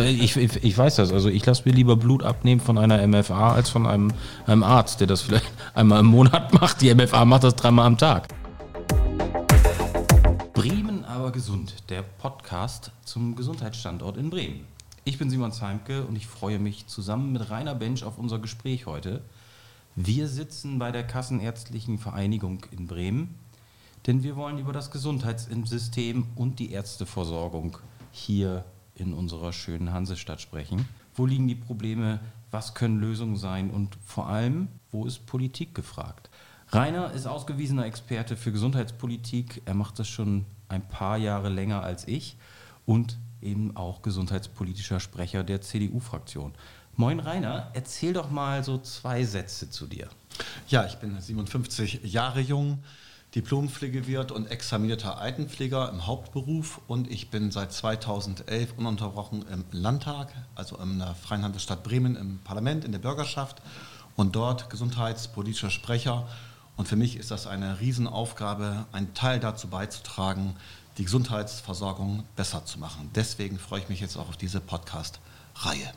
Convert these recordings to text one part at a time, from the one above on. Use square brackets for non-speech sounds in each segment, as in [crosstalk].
Äh, ich, ich, weiß das. Also ich lasse mir lieber Blut abnehmen von einer MFA als von einem, einem Arzt, der das vielleicht [laughs] einmal im Monat macht. Die MFA macht das dreimal am Tag. Bremen aber gesund, der Podcast zum Gesundheitsstandort in Bremen. Ich bin Simon Zeimke und ich freue mich zusammen mit Rainer Bench auf unser Gespräch heute. Wir sitzen bei der Kassenärztlichen Vereinigung in Bremen, denn wir wollen über das Gesundheitssystem und die Ärzteversorgung hier in unserer schönen Hansestadt sprechen. Wo liegen die Probleme? Was können Lösungen sein? Und vor allem, wo ist Politik gefragt? Rainer ist ausgewiesener Experte für Gesundheitspolitik. Er macht das schon ein paar Jahre länger als ich und eben auch gesundheitspolitischer Sprecher der CDU-Fraktion. Moin Rainer, erzähl doch mal so zwei Sätze zu dir. Ja, ich bin 57 Jahre jung, Diplompflegewirt und examinierter Altenpfleger im Hauptberuf und ich bin seit 2011 ununterbrochen im Landtag, also in der Freien Handelsstadt Bremen im Parlament, in der Bürgerschaft und dort gesundheitspolitischer Sprecher. Und für mich ist das eine Riesenaufgabe, einen Teil dazu beizutragen, die Gesundheitsversorgung besser zu machen. Deswegen freue ich mich jetzt auch auf diese Podcast-Reihe.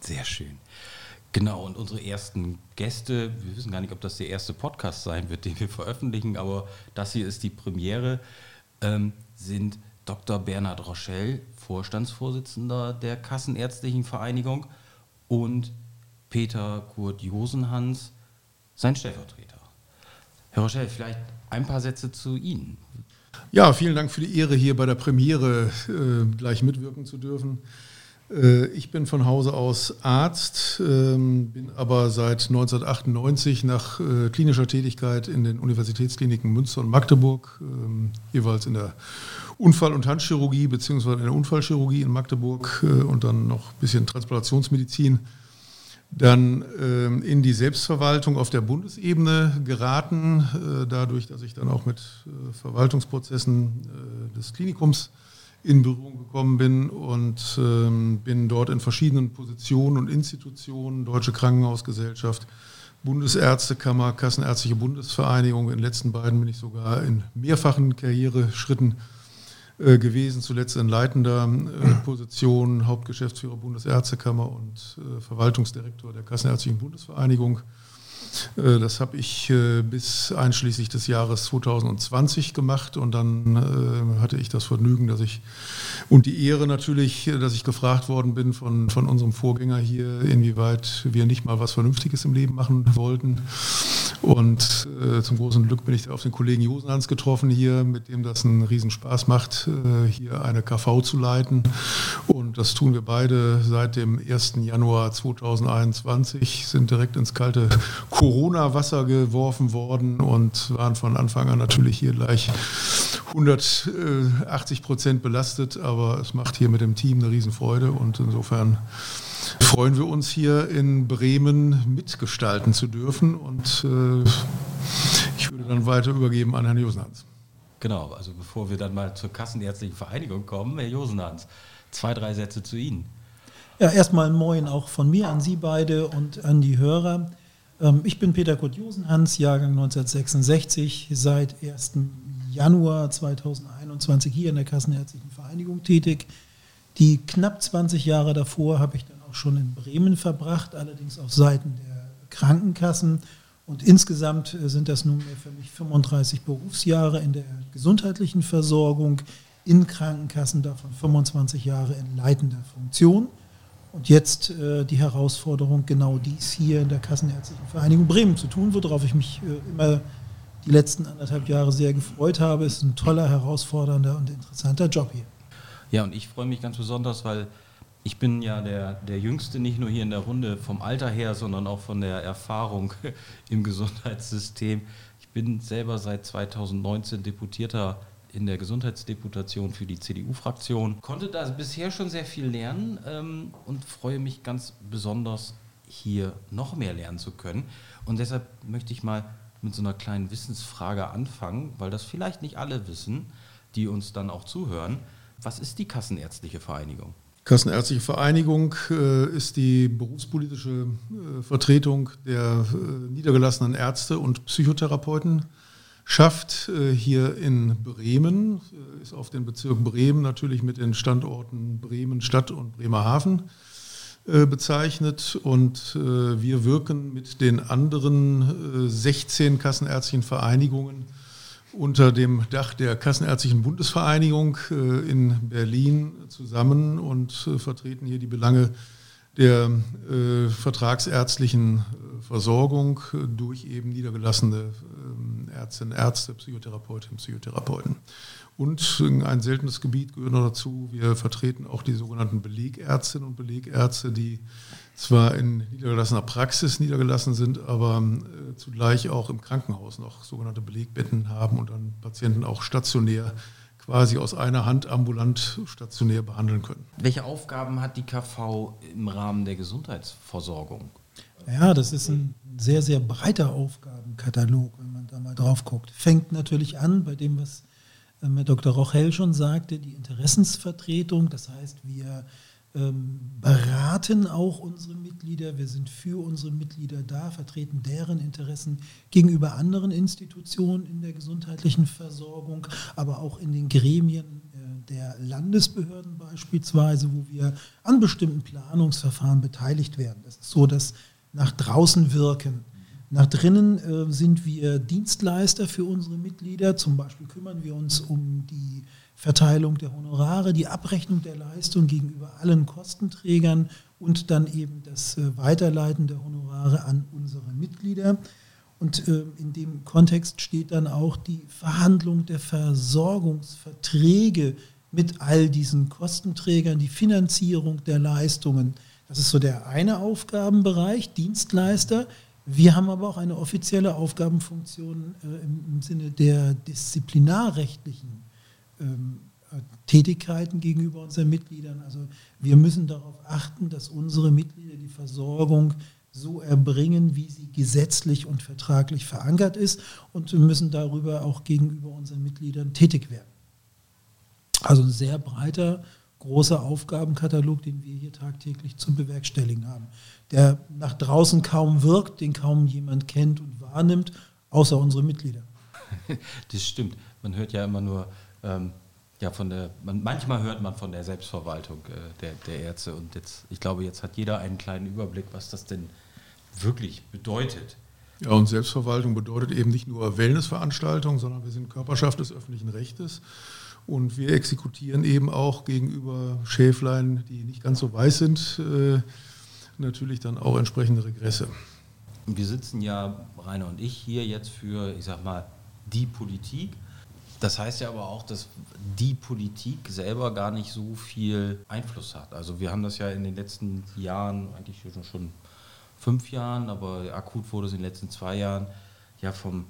Sehr schön. Genau, und unsere ersten Gäste, wir wissen gar nicht, ob das der erste Podcast sein wird, den wir veröffentlichen, aber das hier ist die Premiere, ähm, sind Dr. Bernhard Rochelle, Vorstandsvorsitzender der Kassenärztlichen Vereinigung, und Peter Kurt Josenhans, sein Stellvertreter. Herr Rochelle, vielleicht ein paar Sätze zu Ihnen. Ja, vielen Dank für die Ehre, hier bei der Premiere äh, gleich mitwirken zu dürfen. Äh, ich bin von Hause aus Arzt, ähm, bin aber seit 1998 nach äh, klinischer Tätigkeit in den Universitätskliniken Münster und Magdeburg, ähm, jeweils in der Unfall- und Handchirurgie beziehungsweise in der Unfallchirurgie in Magdeburg äh, und dann noch ein bisschen Transplantationsmedizin, dann ähm, in die Selbstverwaltung auf der Bundesebene geraten, dadurch, dass ich dann auch mit Verwaltungsprozessen des Klinikums in Berührung gekommen bin und ähm, bin dort in verschiedenen Positionen und Institutionen, Deutsche Krankenhausgesellschaft, Bundesärztekammer, Kassenärztliche Bundesvereinigung, in den letzten beiden bin ich sogar in mehrfachen Karriereschritten äh, gewesen, zuletzt in leitender äh, Position, Hauptgeschäftsführer Bundesärztekammer und äh, Verwaltungsdirektor der Kassenärztlichen Bundesvereinigung. Äh, das habe ich äh, bis einschließlich des Jahres 2020 gemacht und dann äh, hatte ich das Vergnügen, dass ich und die Ehre natürlich, dass ich gefragt worden bin von, von unserem Vorgänger hier, inwieweit wir nicht mal was Vernünftiges im Leben machen wollten. Und äh, zum großen Glück bin ich auf den Kollegen Josenhans getroffen hier, mit dem das einen Riesenspaß macht, äh, hier eine KV zu leiten. Und das tun wir beide seit dem 1. Januar 2021, sind direkt ins kalte Corona-Wasser geworfen worden und waren von Anfang an natürlich hier gleich 180 Prozent belastet. Aber es macht hier mit dem Team eine Riesenfreude und insofern freuen wir uns hier in Bremen mitgestalten zu dürfen. Und äh, ich würde dann weiter übergeben an Herrn Josenhans. Genau, also bevor wir dann mal zur Kassenärztlichen Vereinigung kommen, Herr Josenhans, zwei, drei Sätze zu Ihnen. Ja, erstmal Moin auch von mir an Sie beide und an die Hörer. Ähm, ich bin Peter Kurt Josenhans, Jahrgang 1966, seit 1. Januar 2021 hier in der Kassenärztlichen Vereinigung tätig. Die knapp 20 Jahre davor habe ich dann auch schon in Bremen verbracht, allerdings auf Seiten der Krankenkassen. Und insgesamt äh, sind das nunmehr für mich 35 Berufsjahre in der gesundheitlichen Versorgung in Krankenkassen, davon 25 Jahre in leitender Funktion. Und jetzt äh, die Herausforderung, genau dies hier in der Kassenärztlichen Vereinigung Bremen zu tun, worauf ich mich äh, immer die letzten anderthalb Jahre sehr gefreut habe. Es ist ein toller, herausfordernder und interessanter Job hier. Ja, und ich freue mich ganz besonders, weil ich bin ja der, der Jüngste, nicht nur hier in der Runde vom Alter her, sondern auch von der Erfahrung [laughs] im Gesundheitssystem. Ich bin selber seit 2019 Deputierter in der Gesundheitsdeputation für die CDU-Fraktion. Konnte da bisher schon sehr viel lernen ähm, und freue mich ganz besonders, hier noch mehr lernen zu können. Und deshalb möchte ich mal mit so einer kleinen Wissensfrage anfangen, weil das vielleicht nicht alle wissen, die uns dann auch zuhören. Was ist die Kassenärztliche Vereinigung? Kassenärztliche Vereinigung äh, ist die berufspolitische äh, Vertretung der äh, niedergelassenen Ärzte und Psychotherapeuten schafft äh, hier in Bremen, äh, ist auf den Bezirk Bremen natürlich mit den Standorten Bremen Stadt und Bremerhaven äh, bezeichnet. Und wir wirken mit den anderen 16 kassenärztlichen Vereinigungen unter dem Dach der Kassenärztlichen Bundesvereinigung in Berlin zusammen und vertreten hier die Belange der vertragsärztlichen Versorgung durch eben niedergelassene äh, Ärztinnen, Ärzte, Psychotherapeutinnen, Psychotherapeuten. Und ein seltenes Gebiet gehört noch dazu, wir vertreten auch die sogenannten Belegärztinnen und Belegärzte, die zwar in niedergelassener Praxis niedergelassen sind, aber äh, zugleich auch im Krankenhaus noch sogenannte Belegbetten haben und dann Patienten auch stationär quasi aus einer Hand ambulant stationär behandeln können. Welche Aufgaben hat die KV im Rahmen der Gesundheitsversorgung? Ja, das ist ein sehr, sehr breiter Aufgabenkatalog, da mal drauf guckt. Fängt natürlich an bei dem, was ähm, Herr Dr. Rochel schon sagte, die Interessensvertretung. Das heißt, wir ähm, beraten auch unsere Mitglieder, wir sind für unsere Mitglieder da, vertreten deren Interessen gegenüber anderen Institutionen in der gesundheitlichen Versorgung, aber auch in den Gremien äh, der Landesbehörden beispielsweise, wo wir an bestimmten Planungsverfahren beteiligt werden. Das ist so das nach draußen wirken. Nach drinnen äh, sind wir Dienstleister für unsere Mitglieder. Zum Beispiel kümmern wir uns um die Verteilung der Honorare, die Abrechnung der Leistung gegenüber allen Kostenträgern und dann eben das äh, Weiterleiten der Honorare an unsere Mitglieder. Und äh, in dem Kontext steht dann auch die Verhandlung der Versorgungsverträge mit all diesen Kostenträgern, die Finanzierung der Leistungen. Das ist so der eine Aufgabenbereich, Dienstleister. Wir haben aber auch eine offizielle Aufgabenfunktion äh, im Sinne der disziplinarrechtlichen ähm, Tätigkeiten gegenüber unseren Mitgliedern. Also wir müssen darauf achten, dass unsere Mitglieder die Versorgung so erbringen, wie sie gesetzlich und vertraglich verankert ist und wir müssen darüber auch gegenüber unseren Mitgliedern tätig werden. Also ein sehr breiter, großer Aufgabenkatalog, den wir hier tagtäglich zu bewerkstelligen haben, der nach draußen kaum wirkt, den kaum jemand kennt und wahrnimmt, außer unsere Mitglieder. [laughs] Das stimmt. Man hört ja immer nur ähm, ja, von der, man, manchmal hört man von der Selbstverwaltung äh, der, der Ärzte und jetzt, ich glaube, jetzt hat jeder einen kleinen Überblick, was das denn wirklich bedeutet. Ja, und Selbstverwaltung bedeutet eben nicht nur Wellnessveranstaltungen, sondern wir sind Körperschaft des öffentlichen Rechtes und wir exekutieren eben auch gegenüber Schäflein, die nicht ganz so weiß sind, äh, natürlich dann auch entsprechende Regresse. Wir sitzen ja, Rainer und ich, hier jetzt für, ich sag mal, die Politik das heißt ja aber auch, dass die Politik selber gar nicht so viel Einfluss hat. Also wir haben das ja in den letzten Jahren, eigentlich schon, schon fünf Jahren, aber akut wurde es in den letzten zwei Jahren, ja vom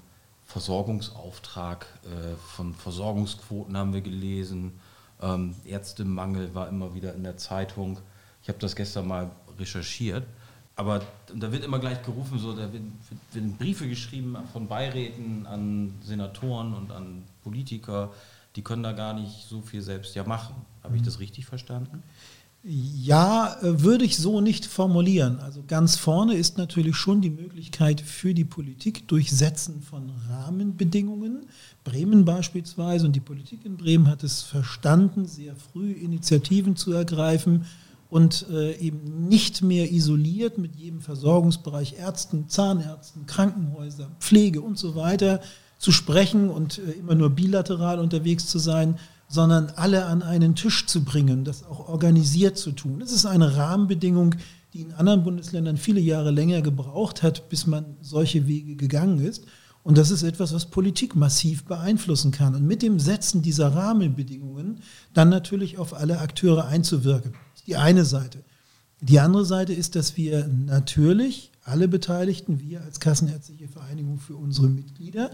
Versorgungsauftrag, äh, von Versorgungsquoten haben wir gelesen. Ähm, Ärztemangel war immer wieder in der Zeitung. Ich habe das gestern mal recherchiert. Aber da wird immer gleich gerufen, so, da werden, werden Briefe geschrieben von Beiräten an Senatoren und an Politiker, die können da gar nicht so viel selbst ja machen. Habe ich das richtig verstanden? Ja, äh, würde ich so nicht formulieren. Also ganz vorne ist natürlich schon die Möglichkeit für die Politik Durchsetzen von Rahmenbedingungen. Bremen beispielsweise und die Politik in Bremen hat es verstanden, sehr früh Initiativen zu ergreifen und äh, eben nicht mehr isoliert mit jedem Versorgungsbereich Ärzten, Zahnärzten, Krankenhäuser, Pflege und so weiter zu sprechen und äh, immer nur bilateral unterwegs zu sein, sondern alle an einen Tisch zu bringen, das auch organisiert zu tun. Das ist eine Rahmenbedingung, die in anderen Bundesländern viele Jahre länger gebraucht hat, bis man solche Wege gegangen ist. Und das ist etwas, was Politik massiv beeinflussen kann. Und mit dem Setzen dieser Rahmenbedingungen dann natürlich auf alle Akteure einzuwirken die eine Seite. Die andere Seite ist, dass wir natürlich alle Beteiligten, wir als Kassenärztliche Vereinigung für unsere Mitglieder,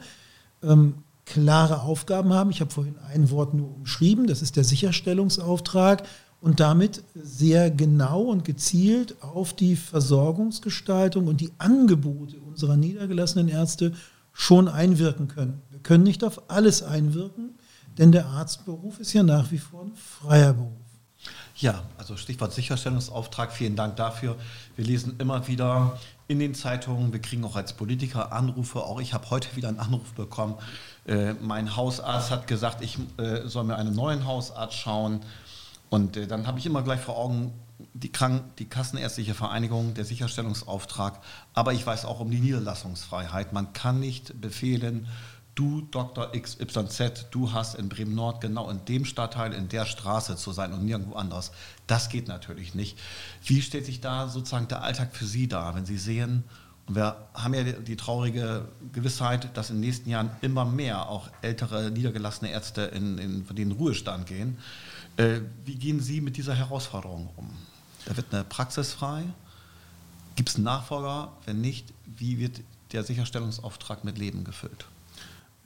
ähm, klare Aufgaben haben. Ich habe vorhin ein Wort nur umschrieben, das ist der Sicherstellungsauftrag und damit sehr genau und gezielt auf die Versorgungsgestaltung und die Angebote unserer niedergelassenen Ärzte schon einwirken können. Wir können nicht auf alles einwirken, denn der Arztberuf ist ja nach wie vor ein freier Beruf. Ja, also Stichwort Sicherstellungsauftrag, vielen Dank dafür. Wir lesen immer wieder in den Zeitungen, wir kriegen auch als Politiker Anrufe, auch ich habe heute wieder einen Anruf bekommen. Äh, mein Hausarzt hat gesagt, ich äh, soll mir einen neuen Hausarzt schauen. Und äh, dann habe ich immer gleich vor Augen die, Krank die Kassenärztliche Vereinigung, der Sicherstellungsauftrag. Aber ich weiß auch um die Niederlassungsfreiheit. Man kann nicht befehlen, du Dr. XYZ, du hast in Bremen Nord genau in dem Stadtteil, in der Straße zu sein und nirgendwo anders. Das geht natürlich nicht. Wie stellt sich da sozusagen der Alltag für Sie dar, wenn Sie sehen, und wir haben ja die traurige Gewissheit, dass in den nächsten Jahren immer mehr auch ältere, niedergelassene Ärzte in, in, in den Ruhestand gehen. Äh, wie gehen Sie mit dieser Herausforderung um? Da wird eine Praxis frei. Gibt es einen Nachfolger? Wenn nicht, wie wird der Sicherstellungsauftrag mit Leben gefüllt?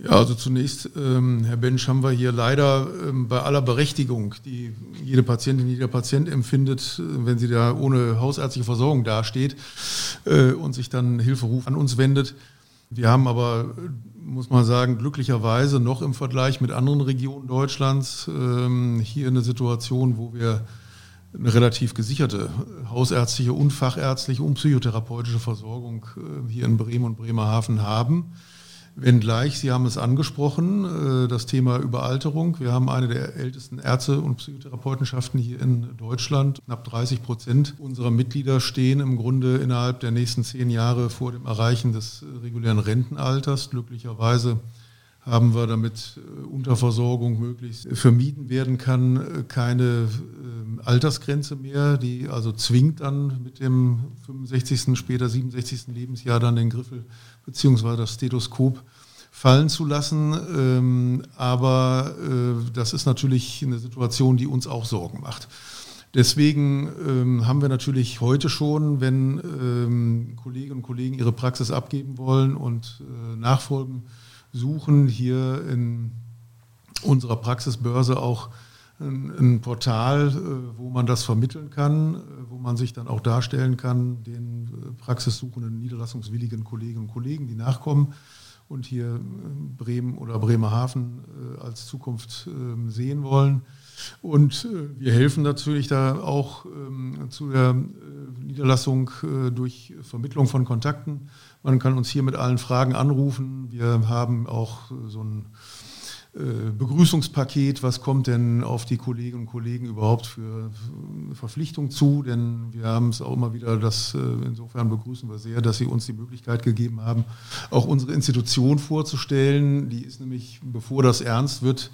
Ja, also zunächst, ähm, Herr Bensch, haben wir hier leider ähm, bei aller Berechtigung, die jede Patientin, jeder Patient empfindet, äh, wenn sie da ohne hausärztliche Versorgung dasteht äh, und sich dann Hilferuf an uns wendet. Wir haben aber, muss man sagen, glücklicherweise noch im Vergleich mit anderen Regionen Deutschlands ähm, hier eine Situation, wo wir eine relativ gesicherte hausärztliche und fachärztliche und psychotherapeutische Versorgung äh, hier in Bremen und Bremerhaven haben. Wenngleich, Sie haben es angesprochen, äh, das Thema Überalterung. Wir haben eine der ältesten Ärzte- und Psychotherapeutenschaften hier in Deutschland. Knapp 30 Prozent unserer Mitglieder stehen im Grunde innerhalb der nächsten zehn Jahre vor dem Erreichen des regulären Rentenalters. Glücklicherweise haben wir, damit äh, Unterversorgung möglichst vermieden werden kann, äh, keine Altersgrenze mehr, die also zwingt dann mit dem 65., später 67. Lebensjahr dann den Griffel bzw. das Stethoskop fallen zu lassen. Ähm, aber äh, das ist natürlich eine Situation, die uns auch Sorgen macht. Deswegen ähm, haben wir natürlich heute schon, wenn ähm, Kolleginnen und Kollegen ihre Praxis abgeben wollen und äh, Nachfolgen suchen, hier in unserer Praxisbörse auch ein, Portal, äh, wo man das vermitteln kann, äh, wo man sich dann auch darstellen kann, den äh, praxissuchenden, niederlassungswilligen Kolleginnen und Kollegen, die nachkommen und hier Bremen oder Bremerhaven als Zukunft ähm, sehen wollen. Und wir helfen natürlich da auch ähm, zu der Niederlassung durch Vermittlung von Kontakten. Man kann uns hier mit allen Fragen anrufen. Wir haben auch so ein Begrüßungspaket, was kommt denn auf die Kolleginnen und Kollegen überhaupt für Verpflichtung zu? Denn wir haben es auch immer wieder, das äh, insofern begrüßen wir sehr, dass Sie uns die Möglichkeit gegeben haben, auch unsere Institution vorzustellen. Die ist nämlich, bevor das ernst wird,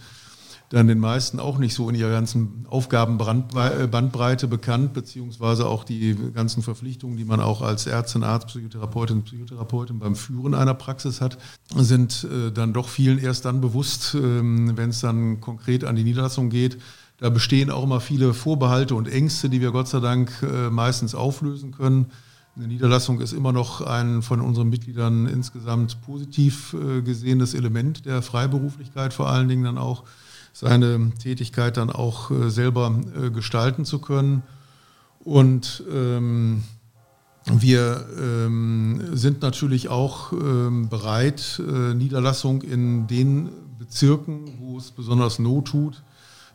dann den meisten auch nicht so in ihrer ganzen Aufgabenbandbreite bekannt, beziehungsweise auch die ganzen Verpflichtungen, die man auch als Ärztin, Arzt, Psychotherapeutin, Psychotherapeutin beim Führen einer Praxis hat, sind äh, dann doch vielen erst dann bewusst, ähm, wenn es dann konkret an die Niederlassung geht. Da bestehen auch immer viele Vorbehalte und Ängste, die wir Gott sei Dank äh, meistens auflösen können. Eine Niederlassung ist immer noch ein von unseren Mitgliedern insgesamt positiv äh, gesehenes Element der Freiberuflichkeit, vor allen Dingen dann auch seine Tätigkeit dann auch äh, selber äh, gestalten zu können. Und ähm, wir ähm, sind natürlich auch ähm, bereit, äh, Niederlassung in den Bezirken, wo es besonders Not tut,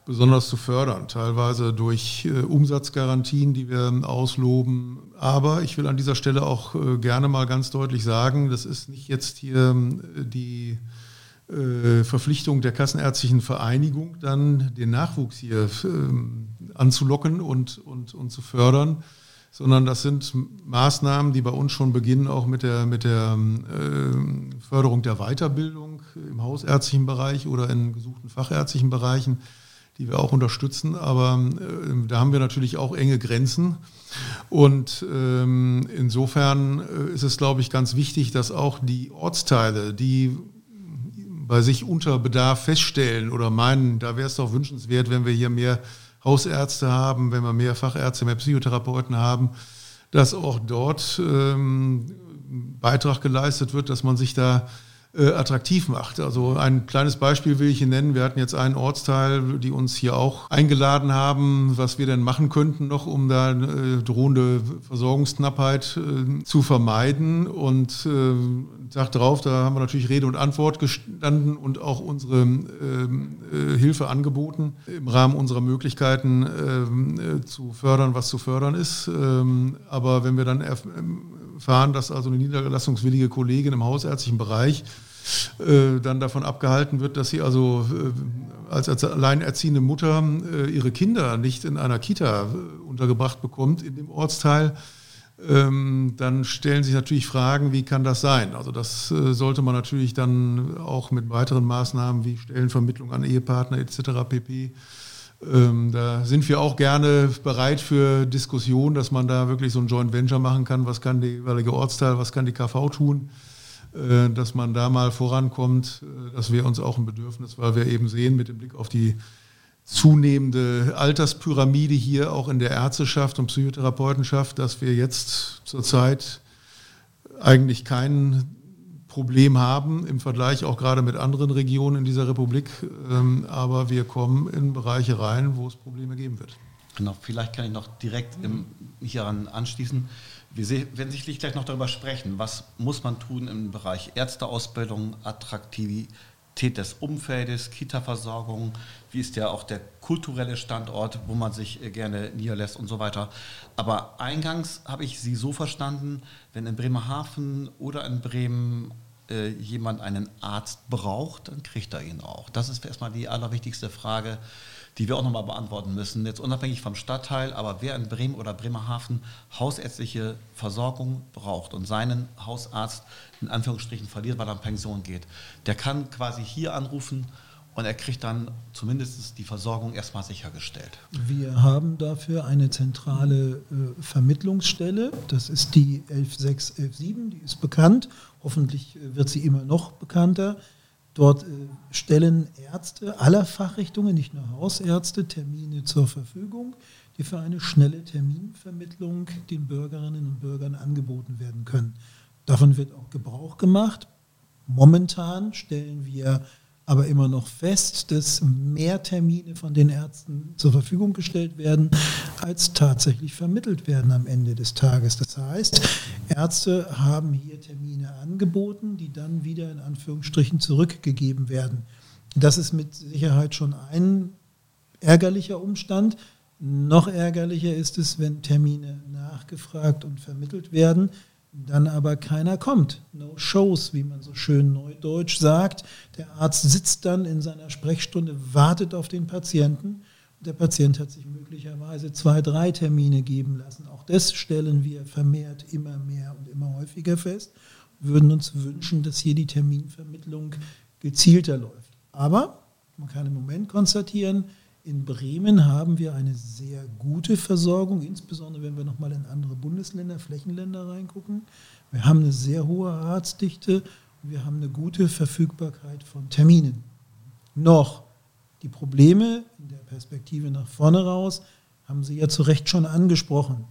besonders zu fördern, teilweise durch äh, Umsatzgarantien, die wir ausloben. Aber ich will an dieser Stelle auch äh, gerne mal ganz deutlich sagen, das ist nicht jetzt hier äh, die Verpflichtung der Kassenärztlichen Vereinigung, dann den Nachwuchs hier äh, anzulocken und, und, und zu fördern, sondern das sind Maßnahmen, die bei uns schon beginnen, auch mit der, mit der äh, Förderung der Weiterbildung im hausärztlichen Bereich oder in gesuchten fachärztlichen Bereichen, die wir auch unterstützen. Aber äh, da haben wir natürlich auch enge Grenzen. Und ähm, insofern äh, ist es, glaube ich, ganz wichtig, dass auch die Ortsteile, die bei sich unter Bedarf feststellen oder meinen, da wäre es doch wünschenswert, wenn wir hier mehr Hausärzte haben, wenn wir mehr Fachärzte, mehr Psychotherapeuten haben, dass auch dort ähm, Beitrag geleistet wird, dass man sich da äh, attraktiv macht. Also ein kleines Beispiel will ich Ihnen nennen. Wir hatten jetzt einen Ortsteil, die uns hier auch eingeladen haben, was wir denn machen könnten noch, um da äh, drohende Versorgungsknappheit äh, zu vermeiden. Und äh, Tag darauf, da haben wir natürlich Rede und Antwort gestanden und auch unsere ähm, äh, Hilfe angeboten, im Rahmen unserer Möglichkeiten ähm, äh, zu fördern, was zu fördern ist. Ähm, aber wenn wir dann erfahren, dass also eine niederlassungswillige Kollegin im hausärztlichen Bereich äh, dann davon abgehalten wird, dass sie also äh, als, alleinerziehende Mutter äh, ihre Kinder nicht in einer Kita untergebracht bekommt in dem Ortsteil, ähm, dann stellen sich natürlich Fragen, wie kann das sein? Also das sollte man natürlich dann auch mit weiteren Maßnahmen wie Stellenvermittlung an Ehepartner etc. pp. Ähm, da sind wir auch gerne bereit für Diskussionen, dass man da wirklich so ein Joint Venture machen kann. Was kann der jeweilige Ortsteil, was kann die KV tun? Äh, dass man da mal vorankommt. Äh, das wäre uns auch ein Bedürfnis, weil wir eben sehen, mit dem Blick auf die zunehmende Alterspyramide hier auch in der Ärzteschaft und Psychotherapeutenschaft, dass wir jetzt zurzeit eigentlich kein Problem haben im Vergleich auch gerade mit anderen Regionen in dieser Republik. Ähm, aber wir kommen in Bereiche rein, wo es Probleme geben wird. Genau, vielleicht kann ich noch direkt hieran anschließen. Wir werden sicherlich gleich noch darüber sprechen, was muss man tun im Bereich Ärzteausbildung, Attraktivität des Umfeldes, Kita-Versorgung, wie ist ja auch der kulturelle Standort, wo man sich äh, gerne niederlässt und so weiter. Aber eingangs habe ich Sie so verstanden, wenn in Bremerhaven oder in Bremen äh, jemand einen Arzt braucht, dann kriegt er ihn auch. Das ist erstmal die allerwichtigste Frage, die wir auch nochmal beantworten müssen. Jetzt unabhängig vom Stadtteil, aber wer in Bremen oder Bremerhaven hausärztliche Versorgung braucht und seinen Hausarzt in Anführungsstrichen verliert, weil er in Pension geht, der kann quasi hier anrufen und er kriegt dann zumindest die Versorgung erstmal sichergestellt. Wir haben dafür eine zentrale äh, Vermittlungsstelle, das ist die 11617, die ist bekannt, hoffentlich äh, wird sie immer noch bekannter. Dort äh, stellen Ärzte aller Fachrichtungen, nicht nur Hausärzte, Termine zur Verfügung, die für eine schnelle Terminvermittlung den Bürgerinnen und Bürgern angeboten werden können. Davon wird auch Gebrauch gemacht. Momentan stellen wir aber immer noch fest, dass mehr Termine von den Ärzten zur Verfügung gestellt werden, als tatsächlich vermittelt werden am Ende des Tages. Das heißt, Ärzte haben hier Termine angeboten, die dann wieder in Anführungsstrichen zurückgegeben werden. Das ist mit Sicherheit schon ein ärgerlicher Umstand. Noch ärgerlicher ist es, wenn Termine nachgefragt und vermittelt werden, dann aber keiner kommt. No shows, wie man so schön neudeutsch sagt. Der Arzt sitzt dann in seiner Sprechstunde, wartet auf den Patienten. Der Patient hat sich möglicherweise zwei, drei Termine geben lassen. Auch das stellen wir vermehrt immer mehr und immer häufiger fest. Wir würden uns wünschen, dass hier die Terminvermittlung gezielter läuft. Aber man kann im Moment konstatieren, in Bremen haben wir eine sehr gute Versorgung, insbesondere wenn wir nochmal in andere Bundesländer, Flächenländer reingucken. Wir haben eine sehr hohe Arztdichte und wir haben eine gute Verfügbarkeit von Terminen. Noch die Probleme in der Perspektive nach vorne raus haben Sie ja zu Recht schon angesprochen.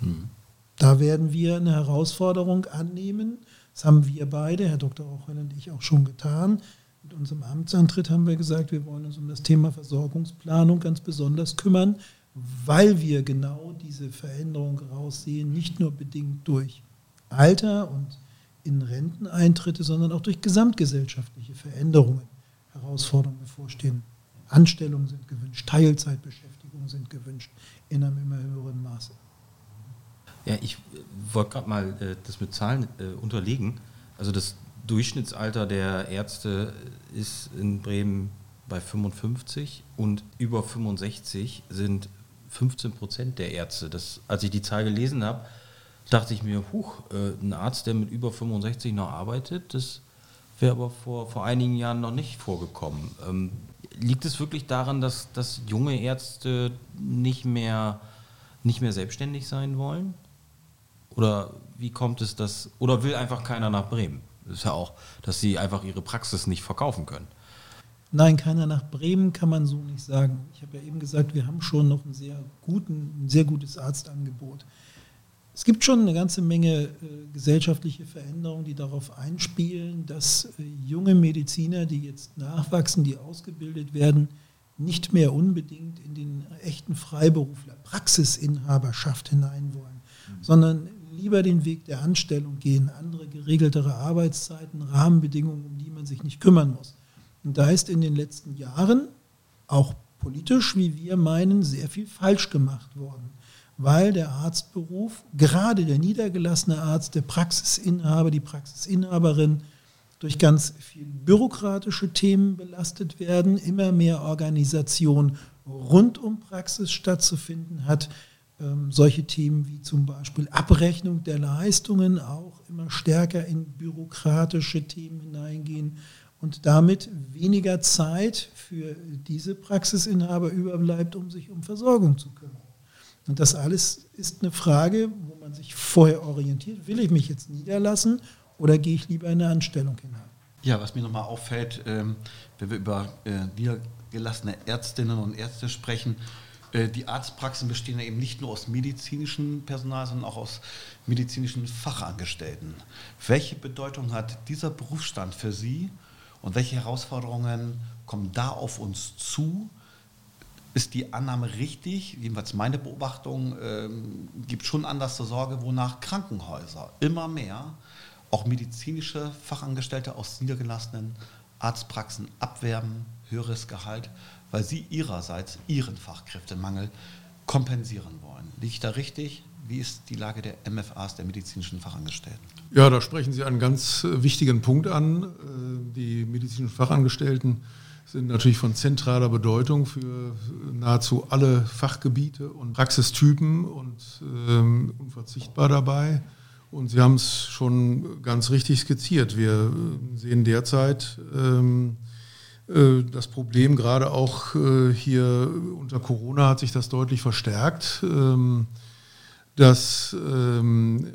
Mhm. Da werden wir eine Herausforderung annehmen. Das haben wir beide, Herr Dr. Rauchel und ich, auch schon getan. Mit unserem Amtsantritt haben wir gesagt, wir wollen uns um das Thema Versorgungsplanung ganz besonders kümmern, weil wir genau diese Veränderung raussehen, nicht nur bedingt durch Alter und in Renteneintritte, sondern auch durch gesamtgesellschaftliche Veränderungen, Herausforderungen bevorstehen. Anstellungen sind gewünscht, Teilzeitbeschäftigungen sind gewünscht in einem immer höheren Maße. Ja, ich wollte gerade mal äh, das mit Zahlen äh, unterlegen. Also das Durchschnittsalter der Ärzte ist in Bremen bei 55 und über 65 sind 15 Prozent der Ärzte. Das, als ich die Zahl gelesen habe, dachte ich mir, huch, äh, ein Arzt, der mit über 65 noch arbeitet, das wäre aber vor, vor einigen Jahren noch nicht vorgekommen. Ähm, liegt es wirklich daran, dass, dass junge Ärzte nicht mehr, nicht mehr selbstständig sein wollen? Oder wie kommt es, dass, oder will einfach keiner nach Bremen? Das ist ja auch, dass sie einfach ihre Praxis nicht verkaufen können. Nein, keiner nach Bremen kann man so nicht sagen. Ich habe ja eben gesagt, wir haben schon noch ein sehr, guten, ein sehr gutes Arztangebot. Es gibt schon eine ganze Menge äh, gesellschaftliche Veränderungen, die darauf einspielen, dass äh, junge Mediziner, die jetzt nachwachsen, die ausgebildet werden, nicht mehr unbedingt in den echten Freiberufler, Praxisinhaberschaft hinein wollen, mhm. sondern lieber den Weg der Anstellung gehen, andere geregeltere Arbeitszeiten, Rahmenbedingungen, um die man sich nicht kümmern muss. Und da ist in den letzten Jahren auch politisch, wie wir meinen, sehr viel falsch gemacht worden. weil der Arztberuf, gerade der niedergelassene Arzt, der Praxisinhaber, die Praxisinhaberin, durch ganz viel bürokratische Themen belastet werden, immer mehr Organisation rund um Praxis stattzufinden hat. Ähm, solche Themen wie zum Beispiel Abrechnung der Leistungen auch immer stärker in bürokratische Themen hineingehen und damit weniger Zeit für diese Praxisinhaber überbleibt, um sich um Versorgung zu kümmern. Und das alles ist eine Frage, wo man sich vorher orientiert. Will ich mich jetzt niederlassen oder gehe ich lieber in eine Anstellung hinein? Ja, was mir nochmal auffällt, ähm, wenn wir über äh, niedergelassene Ärztinnen und Ärzte sprechen, die Arztpraxen bestehen ja eben nicht nur aus medizinischem Personal, sondern auch aus medizinischen Fachangestellten. Welche Bedeutung hat dieser Berufsstand für Sie und welche Herausforderungen kommen da auf uns zu? Ist die Annahme richtig? Jedenfalls meine Beobachtung ähm, gibt schon Anlass zur Sorge, wonach Krankenhäuser immer mehr auch medizinische Fachangestellte aus niedergelassenen Arztpraxen abwerben, höheres Gehalt, weil sie ihrerseits ihren Fachkräftemangel kompensieren wollen. Liege ich da richtig? Wie ist die Lage der MFAs, der medizinischen Fachangestellten? Ja, da sprechen Sie einen ganz äh, wichtigen Punkt an. Äh, die medizinischen Fachangestellten sind natürlich von zentraler Bedeutung für nahezu alle Fachgebiete und Praxistypen und ähm, unverzichtbar dabei. Und Sie haben es schon ganz richtig skizziert. Wir äh, sehen derzeit ähm, äh, das Problem, gerade auch äh, hier unter Corona hat sich das deutlich verstärkt, ähm, dass ähm,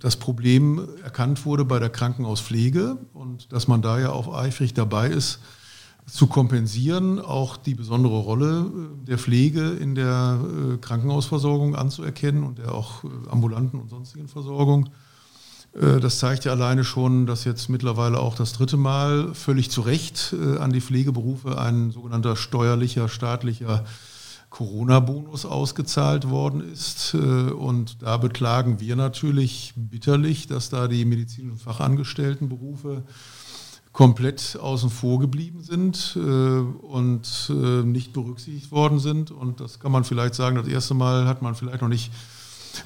das Problem erkannt wurde bei der Krankenhauspflege und dass man da ja auch eifrig dabei ist, zu kompensieren, auch die besondere Rolle äh, der Pflege in der äh, Krankenhausversorgung anzuerkennen und der auch äh, ambulanten und sonstigen Versorgung. Das zeigt ja alleine schon, dass jetzt mittlerweile auch das dritte Mal völlig zu Recht an die Pflegeberufe ein sogenannter steuerlicher, staatlicher Corona-Bonus ausgezahlt worden ist. Und da beklagen wir natürlich bitterlich, dass da die medizinischen Fachangestelltenberufe komplett außen vor geblieben sind äh, und äh, nicht berücksichtigt worden sind. Und das kann man vielleicht sagen, das erste Mal hat man vielleicht noch nicht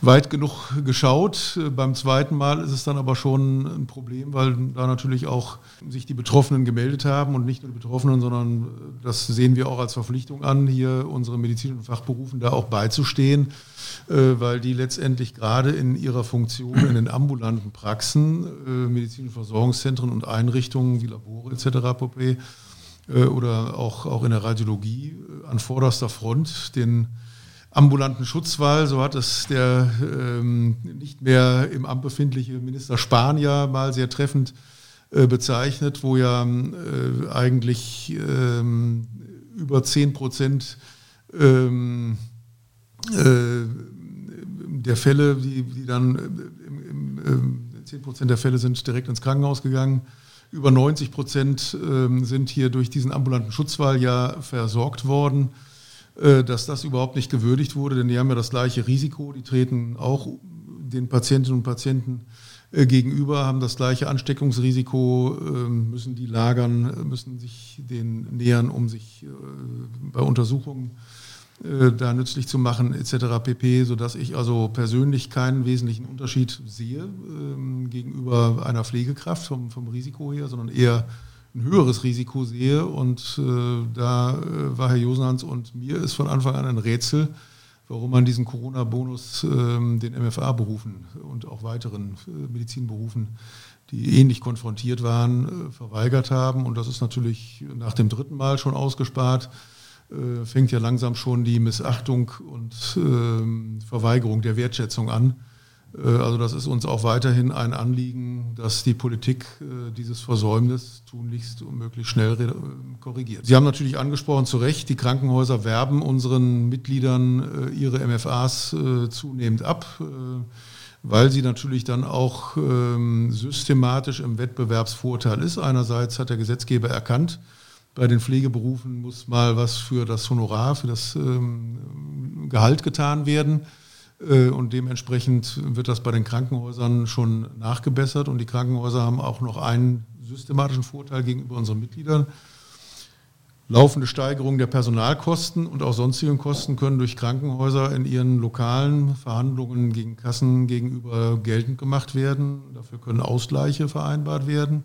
weit genug geschaut. Beim zweiten Mal ist es dann aber schon ein Problem, weil da natürlich auch sich die Betroffenen gemeldet haben und nicht nur die Betroffenen, sondern das sehen wir auch als Verpflichtung an, hier unsere medizinischen Fachberufen da auch beizustehen, äh, weil die letztendlich gerade in ihrer Funktion in den ambulanten Praxen, äh, medizinischen Versorgungszentren und Einrichtungen wie Labore etc. Äh, oder auch, auch in der Radiologie an vorderster Front den ambulanten Schutzwall, so hat es der ähm, nicht mehr im Amt befindliche Minister ja mal sehr treffend äh, bezeichnet, wo ja äh, eigentlich ähm, über 10 Prozent ähm, äh, der Fälle, die, die dann im, im, 10 Prozent der Fälle sind direkt ins Krankenhaus gegangen. Über 90 Prozent ähm, sind hier durch diesen ambulanten Schutzwall ja versorgt worden. Äh, dass das überhaupt nicht gewürdigt wurde, denn die haben ja das gleiche Risiko, die treten auch den Patientinnen und Patienten äh, gegenüber, haben das gleiche Ansteckungsrisiko, ähm, müssen die lagern, müssen sich den nähern, um sich äh, bei Untersuchungen da nützlich zu machen, etc. pp., sodass ich also persönlich keinen wesentlichen Unterschied sehe ähm, gegenüber einer Pflegekraft vom, vom Risiko her, sondern eher ein höheres Risiko sehe. Und äh, da äh, war Herr Josenhans und mir ist von Anfang an ein Rätsel, warum man diesen Corona-Bonus äh, den MFA-Berufen und auch weiteren äh, Medizinberufen, die ähnlich konfrontiert waren, äh, verweigert haben. Und das ist natürlich nach dem dritten Mal schon ausgespart. Äh, fängt ja langsam schon die Missachtung und ähm, Verweigerung der Wertschätzung an also das ist uns auch weiterhin ein Anliegen, dass die Politik äh, dieses Versäumnis tunlichst und möglichst schnell äh, korrigiert. Sie haben natürlich angesprochen, zu Recht, die Krankenhäuser werben unseren Mitgliedern ihre MFAs zunehmend ab, weil sie natürlich dann auch ähm, systematisch im Wettbewerbsvorteil ist. Einerseits hat der Gesetzgeber erkannt, bei den Pflegeberufen muss mal was für das Honorar, für das ähm, Gehalt getan werden. Äh, und dementsprechend wird das bei den Krankenhäusern schon nachgebessert. Und die Krankenhäuser haben auch noch einen systematischen Vorteil gegenüber unseren Mitgliedern. Laufende Steigerung der Personalkosten und auch sonstigen Kosten können durch Krankenhäuser in ihren lokalen Verhandlungen gegen Kassen gegenüber geltend gemacht werden. Dafür können Ausgleiche vereinbart werden.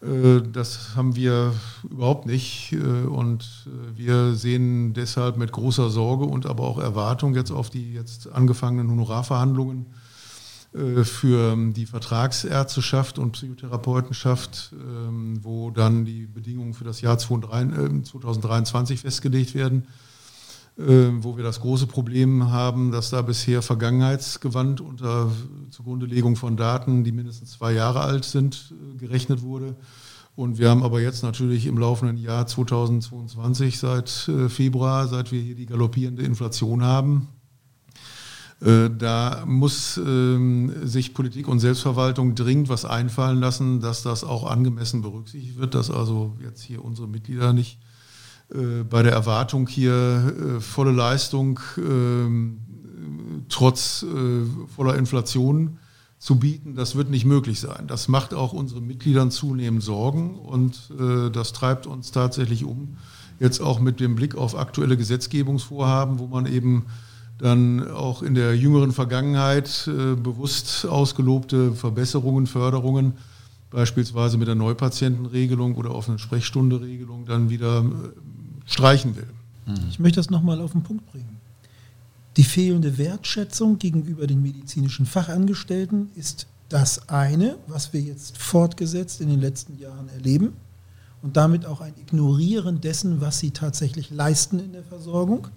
Äh, das haben wir überhaupt nicht äh, und äh, wir sehen deshalb mit großer Sorge und aber auch Erwartung jetzt auf die jetzt angefangenen Honorarverhandlungen für ähm, die Vertragsärzteschaft und Psychotherapeutenschaft, ähm, wo dann die Bedingungen für das Jahr 2023 festgelegt werden, wo wir das große Problem haben, dass da bisher vergangenheitsgewandt unter Zugrundelegung von Daten, die mindestens zwei Jahre alt sind, äh, gerechnet wurde. Und wir haben aber jetzt natürlich im laufenden Jahr 2022 seit äh, Februar, seit wir hier die galoppierende Inflation haben, äh, da muss ähm, sich Politik und Selbstverwaltung dringend was einfallen lassen, dass das auch angemessen berücksichtigt wird, dass also jetzt hier unsere Mitglieder nicht bei der Erwartung hier äh, volle Leistung ähm, trotz voller Inflation zu bieten, das wird nicht möglich sein. Das macht auch unseren Mitgliedern zunehmend Sorgen und das treibt uns tatsächlich um. Jetzt auch mit dem Blick auf aktuelle Gesetzgebungsvorhaben, wo man eben dann auch in der jüngeren Vergangenheit äh, bewusst ausgelobte Verbesserungen, Förderungen, beispielsweise mit der Neupatientenregelung oder offenen Sprechstunde-Regelung, dann wieder äh, streichen will. Ich möchte das nochmal auf den Punkt bringen. Die fehlende Wertschätzung gegenüber den medizinischen Fachangestellten ist das eine, was wir jetzt fortgesetzt in den letzten Jahren erleben und damit auch ein Ignorieren dessen, was sie tatsächlich leisten in der Versorgung.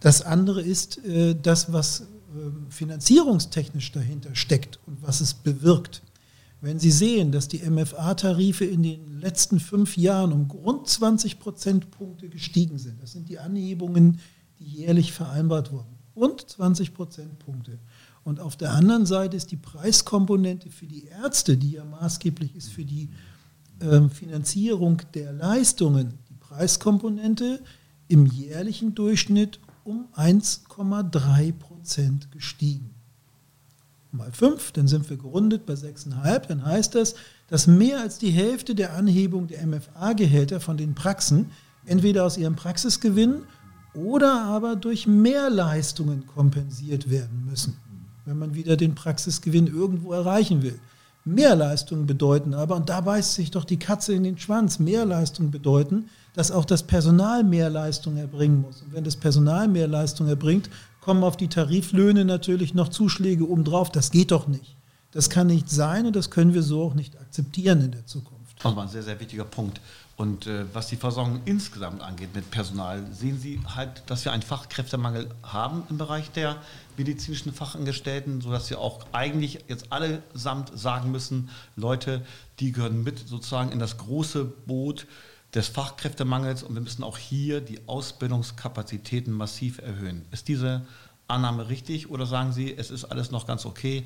Das andere ist äh, das, was äh, finanzierungstechnisch dahinter steckt und was es bewirkt. Wenn Sie sehen, dass die MFA-Tarife in den letzten fünf Jahren um rund 20 Prozentpunkte gestiegen sind, das sind die Anhebungen, die jährlich vereinbart wurden, rund 20 Prozentpunkte. Und auf der anderen Seite ist die Preiskomponente für die Ärzte, die ja maßgeblich ist für die äh, Finanzierung der Leistungen, die Preiskomponente im jährlichen Durchschnitt um 1,3 Prozent gestiegen. Mal 5, dann sind wir gerundet bei 6,5. Dann heißt das, dass mehr als die Hälfte der Anhebung der MFA-Gehälter von den Praxen entweder aus ihrem Praxisgewinn oder aber durch Mehrleistungen kompensiert werden müssen, wenn man wieder den Praxisgewinn irgendwo erreichen will. Mehrleistungen bedeuten aber, und da beißt sich doch die Katze in den Schwanz, Mehrleistungen bedeuten, dass auch das Personal mehr Leistung erbringen muss. Und wenn das Personal mehr Leistung erbringt, kommen auf die Tariflöhne natürlich noch Zuschläge obendrauf. Das geht doch nicht. Das kann nicht sein und das können wir so auch nicht akzeptieren in der Zukunft. Das war ein sehr, sehr wichtiger Punkt. Und äh, was die Versorgung insgesamt angeht mit Personal, sehen Sie halt, dass wir einen Fachkräftemangel haben im Bereich der medizinischen Fachangestellten, sodass wir auch eigentlich jetzt allesamt sagen müssen, Leute, die gehören mit sozusagen in das große Boot des Fachkräftemangels und wir müssen auch hier die Ausbildungskapazitäten massiv erhöhen. Ist diese Annahme richtig oder sagen Sie, es ist alles noch ganz okay?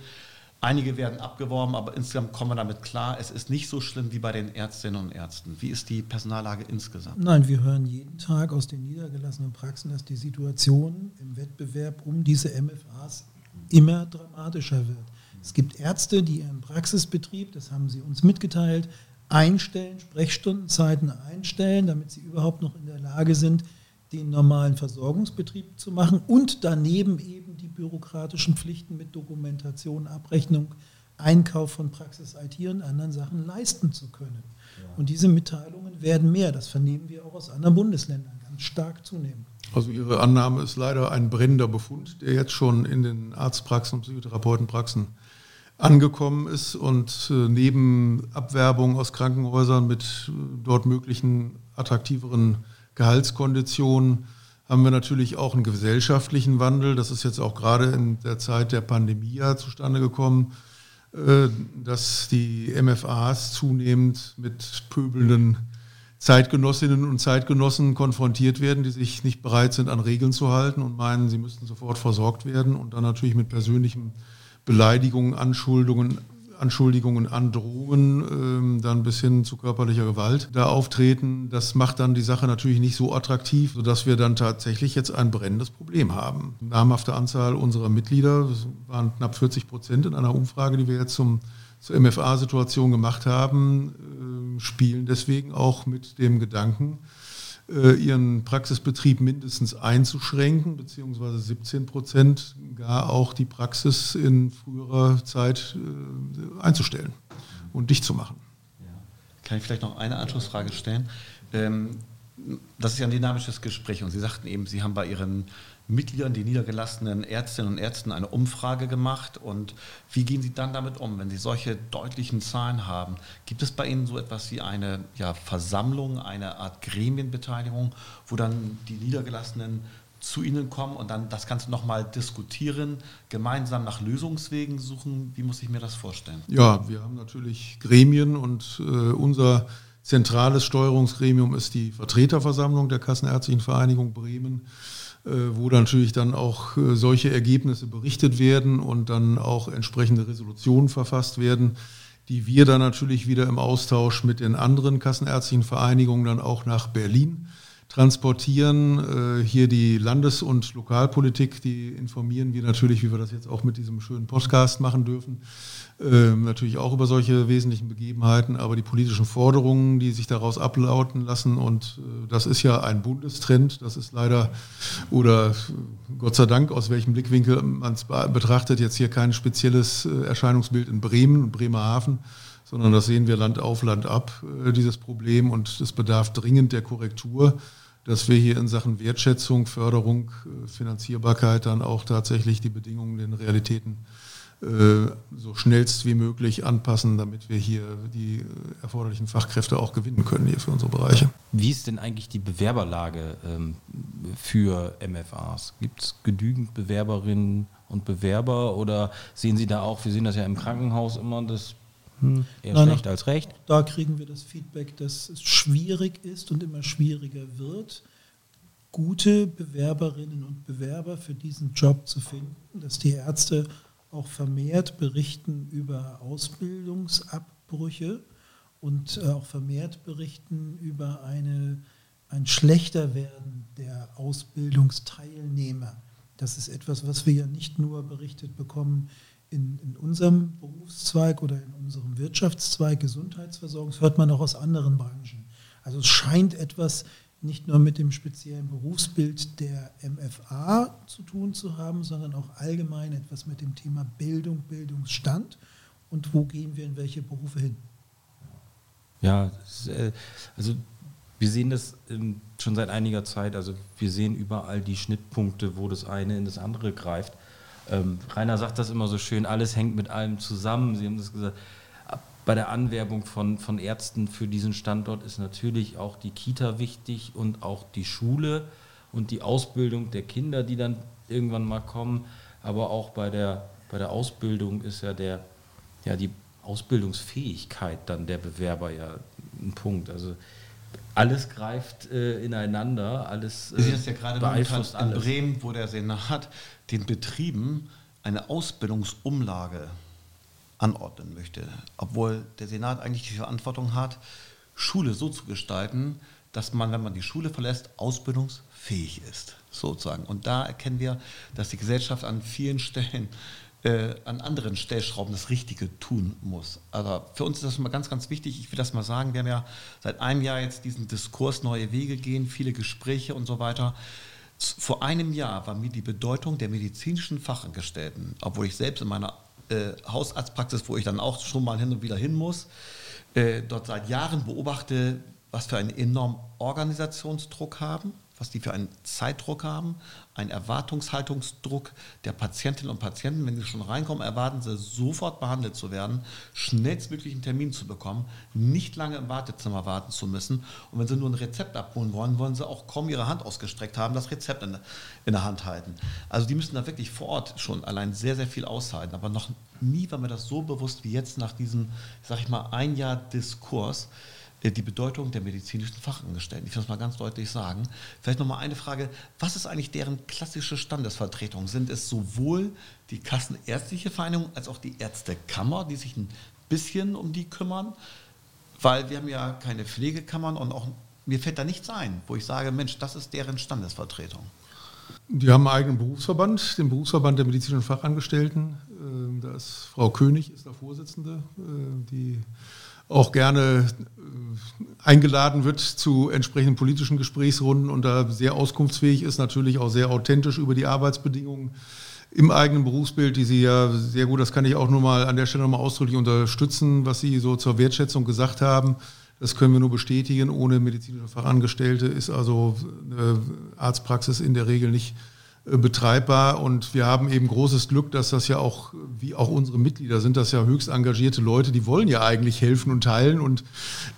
Einige werden abgeworben, aber insgesamt kommen wir damit klar. Es ist nicht so schlimm wie bei den Ärztinnen und Ärzten. Wie ist die Personallage insgesamt? Nein, wir hören jeden Tag aus den niedergelassenen Praxen, dass die Situation im Wettbewerb um diese MFAs immer dramatischer wird. Es gibt Ärzte, die im Praxisbetrieb, das haben sie uns mitgeteilt, einstellen, Sprechstundenzeiten einstellen, damit sie überhaupt noch in der Lage sind, den normalen Versorgungsbetrieb zu machen und daneben eben die bürokratischen Pflichten mit Dokumentation, Abrechnung, Einkauf von Praxis-IT und anderen Sachen leisten zu können. Ja. Und diese Mitteilungen werden mehr. Das vernehmen wir auch aus anderen Bundesländern ganz stark zunehmen. Also Ihre Annahme ist leider ein brennender Befund, der jetzt schon in den Arztpraxen und Psychotherapeutenpraxen angekommen ist und äh, neben Abwerbung aus Krankenhäusern mit äh, dort möglichen attraktiveren Gehaltskonditionen haben wir natürlich auch einen gesellschaftlichen Wandel. Das ist jetzt auch gerade in der Zeit der Pandemie ja zustande gekommen, äh, dass die MFAs zunehmend mit pöbelnden Zeitgenossinnen und Zeitgenossen konfrontiert werden, die sich nicht bereit sind, an Regeln zu halten und meinen, sie müssten sofort versorgt werden und dann natürlich mit persönlichem Beleidigungen, Anschuldungen, Anschuldigungen, Androhungen, ähm, dann bis hin zu körperlicher Gewalt da auftreten. Das macht dann die Sache natürlich nicht so attraktiv, sodass wir dann tatsächlich jetzt ein brennendes Problem haben. Namhafte Anzahl unserer Mitglieder, das waren knapp 40 Prozent in einer Umfrage, die wir jetzt zum, zur MFA-Situation gemacht haben, äh, spielen deswegen auch mit dem Gedanken, ihren Praxisbetrieb mindestens einzuschränken, beziehungsweise 17 Prozent gar auch die Praxis in früherer Zeit äh, einzustellen und dicht zu machen. Kann ich vielleicht noch eine Anschlussfrage stellen? Ähm, das ist ja ein dynamisches Gespräch und Sie sagten eben, Sie haben bei Ihren Mitgliedern, die niedergelassenen Ärztinnen und Ärzten, eine Umfrage gemacht. Und wie gehen Sie dann damit um, wenn Sie solche deutlichen Zahlen haben? Gibt es bei Ihnen so etwas wie eine ja, Versammlung, eine Art Gremienbeteiligung, wo dann die Niedergelassenen zu Ihnen kommen und dann das Ganze nochmal diskutieren, gemeinsam nach Lösungswegen suchen? Wie muss ich mir das vorstellen? Ja, wir haben natürlich Gremien und äh, unser zentrales Steuerungsgremium ist die Vertreterversammlung der Kassenärztlichen Vereinigung Bremen, äh, wo natürlich dann auch äh, solche Ergebnisse berichtet werden und dann auch entsprechende Resolutionen verfasst werden, die wir dann natürlich wieder im Austausch mit den anderen Kassenärztlichen Vereinigungen dann auch nach Berlin transportieren. Äh, hier die Landes- und Lokalpolitik, die informieren wir natürlich, wie wir das jetzt auch mit diesem schönen Podcast machen dürfen, natürlich auch über solche wesentlichen Begebenheiten, aber die politischen Forderungen, die sich daraus ablauten lassen, und äh, das ist ja ein Bundestrend, das ist leider, oder Gott sei Dank, aus welchem Blickwinkel man es betrachtet, jetzt hier kein spezielles äh, Erscheinungsbild in Bremen, Bremerhaven, sondern das sehen wir Land auf, Land ab, dieses Problem, und es bedarf dringend der Korrektur dass wir hier in Sachen Wertschätzung, Förderung, äh, Finanzierbarkeit dann auch tatsächlich die Bedingungen den Realitäten äh, so schnellst wie möglich anpassen, damit wir hier die äh, erforderlichen Fachkräfte auch gewinnen können hier für unsere Bereiche. Wie ist denn eigentlich die Bewerberlage ähm, für MFAs? Gibt es genügend Bewerberinnen und Bewerber oder sehen Sie da auch, wir sehen das ja im Krankenhaus immer, dass hm, eher Nein, schlecht als recht. Da kriegen wir das Feedback, dass es schwierig ist und immer schwieriger wird, gute Bewerberinnen und Bewerber für diesen Job zu finden, dass die Ärzte auch vermehrt berichten über Ausbildungsabbrüche und äh, auch vermehrt berichten über eine, ein Schlechterwerden der Ausbildungsteilnehmer. Das ist etwas, was wir ja nicht nur berichtet bekommen in, in unserem Berufszweig oder in unserem Wirtschaftszweig Gesundheitsversorgung, das hört man auch aus anderen Branchen. Also es scheint etwas nicht nur mit dem speziellen Berufsbild der MFA zu tun zu haben, sondern auch allgemein etwas mit dem Thema Bildung, Bildungsstand und wo gehen wir in welche Berufe hin. Ja, äh, also wir sehen das schon seit einiger Zeit. Also wir sehen überall die Schnittpunkte, wo das eine in das andere greift. Ähm, Rainer sagt das immer so schön, alles hängt mit allem zusammen. Sie haben das gesagt. Bei der Anwerbung von, von Ärzten für diesen Standort ist natürlich auch die Kita wichtig und auch die Schule und die Ausbildung der Kinder, die dann irgendwann mal kommen. Aber auch bei der, bei der Ausbildung ist ja, der, ja die Ausbildungsfähigkeit dann der Bewerber ja ein Punkt. Also alles greift äh, ineinander, alles äh, Sie ist ja gerade beeinflusst in Bremen, wo der Senat den Betrieben eine Ausbildungsumlage anordnen möchte, obwohl der Senat eigentlich die Verantwortung hat, Schule so zu gestalten, dass man, wenn man die Schule verlässt, ausbildungsfähig ist, sozusagen. Und da erkennen wir, dass die Gesellschaft an vielen Stellen äh, an anderen Stellschrauben das Richtige tun muss. Also für uns ist das mal ganz, ganz wichtig. Ich will das mal sagen. Wir haben ja seit einem Jahr jetzt diesen Diskurs neue Wege gehen, viele Gespräche und so weiter. Vor einem Jahr war mir die Bedeutung der medizinischen Fachangestellten, obwohl ich selbst in meiner äh, Hausarztpraxis, wo ich dann auch schon mal hin und wieder hin muss, äh, dort seit Jahren beobachte, was für einen enormen Organisationsdruck haben, was die für einen Zeitdruck haben, einen Erwartungshaltungsdruck der Patientinnen und Patienten. Wenn sie schon reinkommen, erwarten sie sofort behandelt zu werden, schnellstmöglich einen Termin zu bekommen, nicht lange im Wartezimmer warten zu müssen. Und wenn sie nur ein Rezept abholen wollen, wollen sie auch kaum ihre Hand ausgestreckt haben, das Rezept in, in der Hand halten. Also die müssen da wirklich vor Ort schon allein sehr, sehr viel aushalten. Aber noch nie war mir das so bewusst wie jetzt nach diesem, sag ich mal, ein Jahr Diskurs. Äh, die Bedeutung der medizinischen Fachangestellten. Ich will das mal ganz deutlich sagen. Vielleicht noch mal eine Frage. Was ist eigentlich deren klassische Standesvertretung? Sind es sowohl die Kassenärztliche Vereinigung als auch die Ärztekammer, die sich ein bisschen um die kümmern? Weil wir haben ja keine Pflegekammern und auch mir fällt da nichts ein, wo ich sage, Mensch, das ist deren Standesvertretung. Die haben einen eigenen Berufsverband, den Berufsverband der medizinischen Fachangestellten. Ähm, da ist Frau König, ist der Vorsitzende, äh, die auch gerne äh, eingeladen wird zu entsprechenden politischen Gesprächsrunden und da sehr auskunftsfähig ist, natürlich auch sehr authentisch über die Arbeitsbedingungen im eigenen Berufsbild, die Sie ja sehr gut, das kann ich auch nur mal an der Stelle nochmal ausdrücklich unterstützen, was Sie so zur Wertschätzung gesagt haben. Das können wir nur bestätigen. Ohne medizinische Fachangestellte ist also eine Arztpraxis in der Regel nicht betreibbar. Und wir haben eben großes Glück, dass das ja auch, wie auch unsere Mitglieder sind, das ja höchst engagierte Leute, die wollen ja eigentlich helfen und teilen und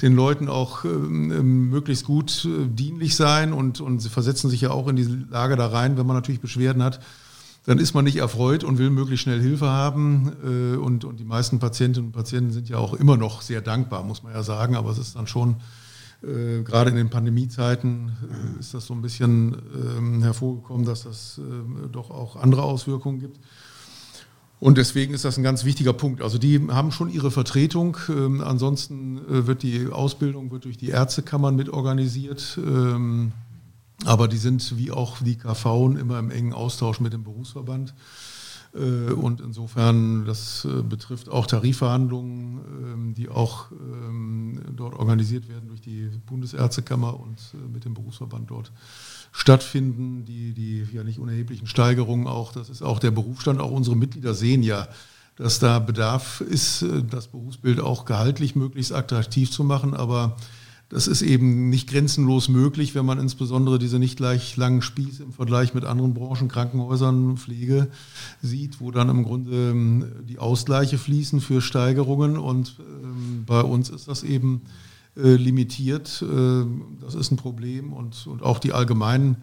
den Leuten auch ähm, möglichst gut äh, dienlich sein und, und sie versetzen sich ja auch in diese Lage da rein, wenn man natürlich Beschwerden hat. Dann ist man nicht erfreut und will möglichst schnell Hilfe haben. Äh, und, und die meisten Patientinnen und Patienten sind ja auch immer noch sehr dankbar, muss man ja sagen. Aber es ist dann schon äh, gerade in den Pandemiezeiten äh, ist das so ein bisschen ähm, hervorgekommen, dass das äh, doch auch andere Auswirkungen gibt. Und deswegen ist das ein ganz wichtiger Punkt. Also die haben schon ihre Vertretung. Ähm, ansonsten äh, wird die Ausbildung wird durch die Ärztekammern mit organisiert. Ähm, aber die sind wie auch die KV immer im engen Austausch mit dem Berufsverband. Äh, und insofern, das äh, betrifft auch Tarifverhandlungen, ähm, die auch ähm, dort organisiert werden durch die Bundesärztekammer und äh, mit dem Berufsverband dort stattfinden. Die, die ja nicht unerheblichen Steigerungen auch, das ist auch der Berufsstand. Auch unsere Mitglieder sehen ja, dass da Bedarf ist, das Berufsbild auch gehaltlich möglichst attraktiv zu machen. Aber das ist eben nicht grenzenlos möglich, wenn man insbesondere diese nicht gleich langen Spieß im Vergleich mit anderen Branchen, Krankenhäusern, Pflege sieht, wo dann im Grunde ähm, die Ausgleiche fließen für Steigerungen. Und ähm, bei uns ist das eben äh, limitiert. Äh, das ist ein Problem. Und, auch die allgemeinen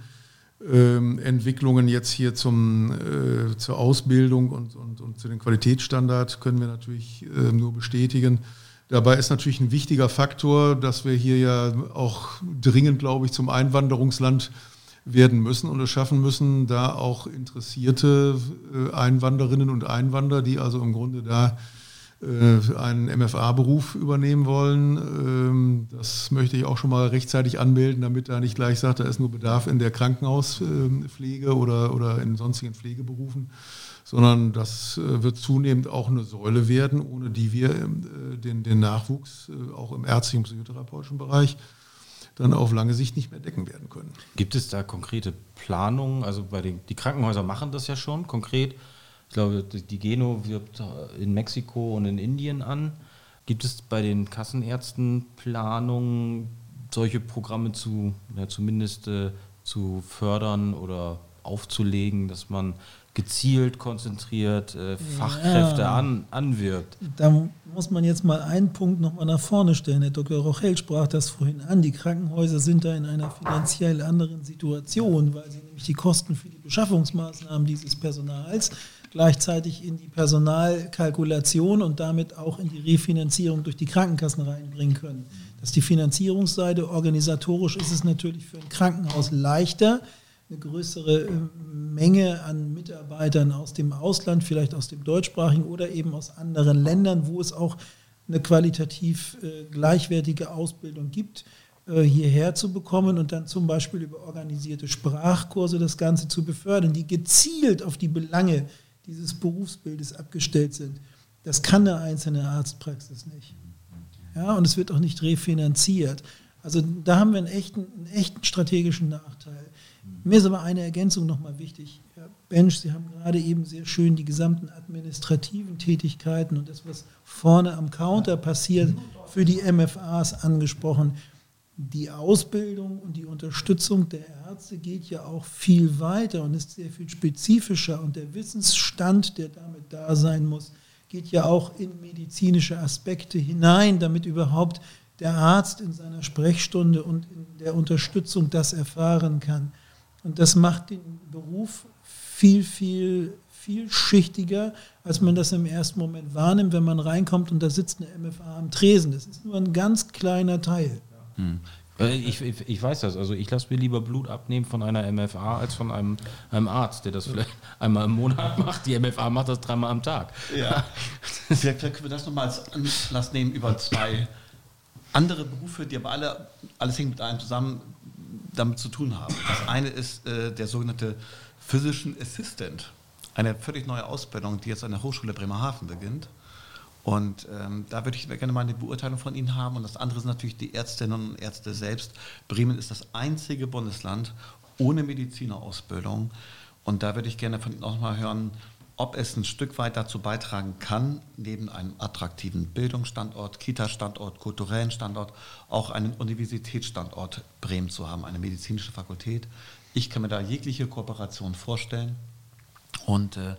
ähm, Entwicklungen jetzt hier zum, äh, zur Ausbildung und, und, und zu den Qualitätsstandards können wir natürlich nur bestätigen. Dabei ist natürlich ein wichtiger Faktor, dass wir hier ja auch dringend, glaube ich, zum Einwanderungsland werden müssen und es schaffen müssen, da auch interessierte äh, Einwanderinnen und Einwanderer, die also im Grunde da äh, einen MFA-Beruf übernehmen wollen. Ähm, das möchte ich auch schon mal rechtzeitig anmelden, damit da nicht gleich sagt, da ist nur Bedarf in der Krankenhauspflege oder, oder in sonstigen Pflegeberufen sondern das äh, wird zunehmend auch eine Säule werden, ohne die wir äh, den, den Nachwuchs äh, auch im ärztlichen psychotherapeutischen Bereich dann auf lange Sicht nicht mehr decken werden können. Gibt es da konkrete Planungen? Also bei den die Krankenhäuser machen das ja schon konkret. Ich glaube, die Geno wirbt in Mexiko und in Indien an. Gibt es bei den Kassenärzten Planungen, solche Programme zu, ja, zumindest äh, zu fördern oder aufzulegen, dass man gezielt, konzentriert äh, Fachkräfte ja. an, anwirbt. Da muss man jetzt mal einen Punkt nochmal nach vorne stellen. Herr Dr. Rochel sprach das vorhin an. Die Krankenhäuser sind da in einer finanziell anderen Situation, weil sie nämlich die Kosten für die Beschaffungsmaßnahmen dieses Personals gleichzeitig in die Personalkalkulation und damit auch in die Refinanzierung durch die Krankenkassen reinbringen können. Das ist die Finanzierungsseite. Organisatorisch ist es natürlich für ein Krankenhaus leichter, eine größere äh, Menge an Mitarbeitern aus dem Ausland, vielleicht aus dem deutschsprachigen oder eben aus anderen Ländern, wo es auch eine qualitativ äh, gleichwertige Ausbildung gibt, äh, hierher zu bekommen und dann zum Beispiel über organisierte Sprachkurse das Ganze zu befördern, die gezielt auf die Belange dieses Berufsbildes abgestellt sind. Das kann eine einzelne Arztpraxis nicht. Ja, und es wird auch nicht refinanziert. Also da haben wir einen echten, einen echten strategischen Nachteil. Mir ist aber eine Ergänzung nochmal wichtig. Herr Bench, Sie haben gerade eben sehr schön die gesamten administrativen Tätigkeiten und das, was vorne am Counter passiert, für die MFAs angesprochen. Die Ausbildung und die Unterstützung der Ärzte geht ja auch viel weiter und ist sehr viel spezifischer und der Wissensstand, der damit da sein muss, geht ja auch in medizinische Aspekte hinein, damit überhaupt der Arzt in seiner Sprechstunde und in der Unterstützung das erfahren kann. Und das macht den Beruf viel, viel, vielschichtiger, als man das im ersten Moment wahrnimmt, wenn man reinkommt und da sitzt eine MFA am Tresen. Das ist nur ein ganz kleiner Teil. Hm. Ich, ich, ich, weiß das. Also ich lasse mir lieber Blut abnehmen von einer MFA als von einem, einem, Arzt, der das vielleicht einmal im Monat [laughs] macht. Die MFA macht das dreimal am Tag. Ja. Vielleicht können wir das nochmal als Anlass nehmen über zwei andere Berufe, die aber alle, alles hängt mit einem zusammen, damit zu tun haben. Das eine ist äh, der sogenannte Physician Assistant, eine völlig neue Ausbildung, die jetzt an der Hochschule Bremerhaven beginnt Und ähm, da würde ich gerne mal eine Beurteilung von Ihnen haben. Und das andere sind natürlich die Ärztinnen und Ärzte selbst. Bremen ist das einzige Bundesland ohne Medizinerausbildung. Und da würde ich gerne von Ihnen auch mal hören, ob es ein Stück weit dazu beitragen kann, neben einem attraktiven Bildungsstandort, Kita-Standort, kulturellen Standort, auch einen Universitätsstandort Bremen zu haben, eine medizinische Fakultät. Ich kann mir da jegliche Kooperation vorstellen. Und äh,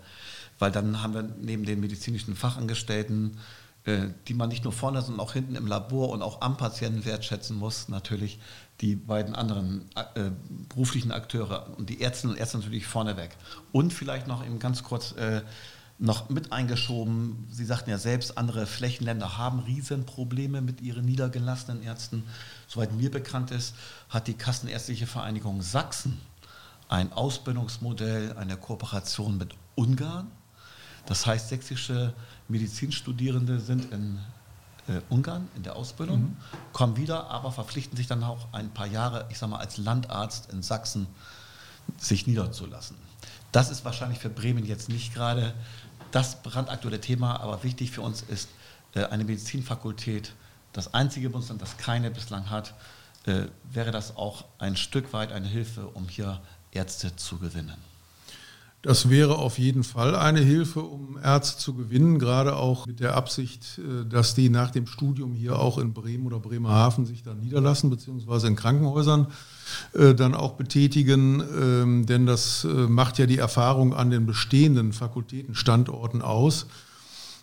weil dann haben wir neben den medizinischen Fachangestellten, die man nicht nur vorne, sondern auch hinten im Labor und auch am Patienten wertschätzen muss, natürlich die beiden anderen äh, beruflichen Akteure und die Ärztinnen und Ärzte natürlich vorneweg. Und vielleicht noch eben ganz kurz äh, noch mit eingeschoben, Sie sagten ja selbst, andere Flächenländer haben Riesenprobleme mit ihren niedergelassenen Ärzten. Soweit mir bekannt ist, hat die Kassenärztliche Vereinigung Sachsen ein Ausbildungsmodell, eine Kooperation mit Ungarn das heißt, sächsische Medizinstudierende sind in äh, Ungarn in der Ausbildung, mhm. kommen wieder, aber verpflichten sich dann auch ein paar Jahre, ich sage mal, als Landarzt in Sachsen sich niederzulassen. Das ist wahrscheinlich für Bremen jetzt nicht gerade das brandaktuelle Thema, aber wichtig für uns ist äh, eine Medizinfakultät, das einzige Bundesland, das keine bislang hat, äh, wäre das auch ein Stück weit eine Hilfe, um hier Ärzte zu gewinnen. Das wäre auf jeden Fall eine Hilfe, um Ärzte zu gewinnen, gerade auch mit der Absicht, äh, dass die nach dem Studium hier auch in Bremen oder Bremerhaven sich dann niederlassen, beziehungsweise in Krankenhäusern äh, dann auch betätigen. Ähm, denn das äh, macht ja die Erfahrung an den bestehenden Fakultätenstandorten aus,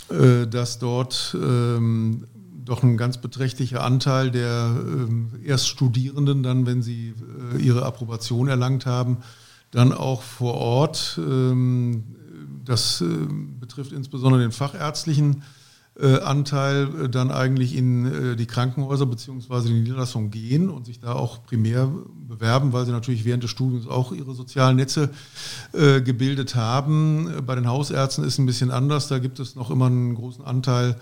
dass dort ähm, doch ein ganz beträchtlicher Anteil der ähm, Erststudierenden dann, wenn sie ihre Approbation erlangt haben, dann auch vor Ort. Ähm, das äh, betrifft insbesondere den fachärztlichen äh, Anteil, äh, dann eigentlich in die Krankenhäuser bzw. die Niederlassung gehen und sich da auch primär bewerben, weil sie natürlich während des Studiums auch ihre sozialen Netze gebildet haben. Bei den Hausärzten ist es ein bisschen anders. Da gibt es noch immer einen großen Anteil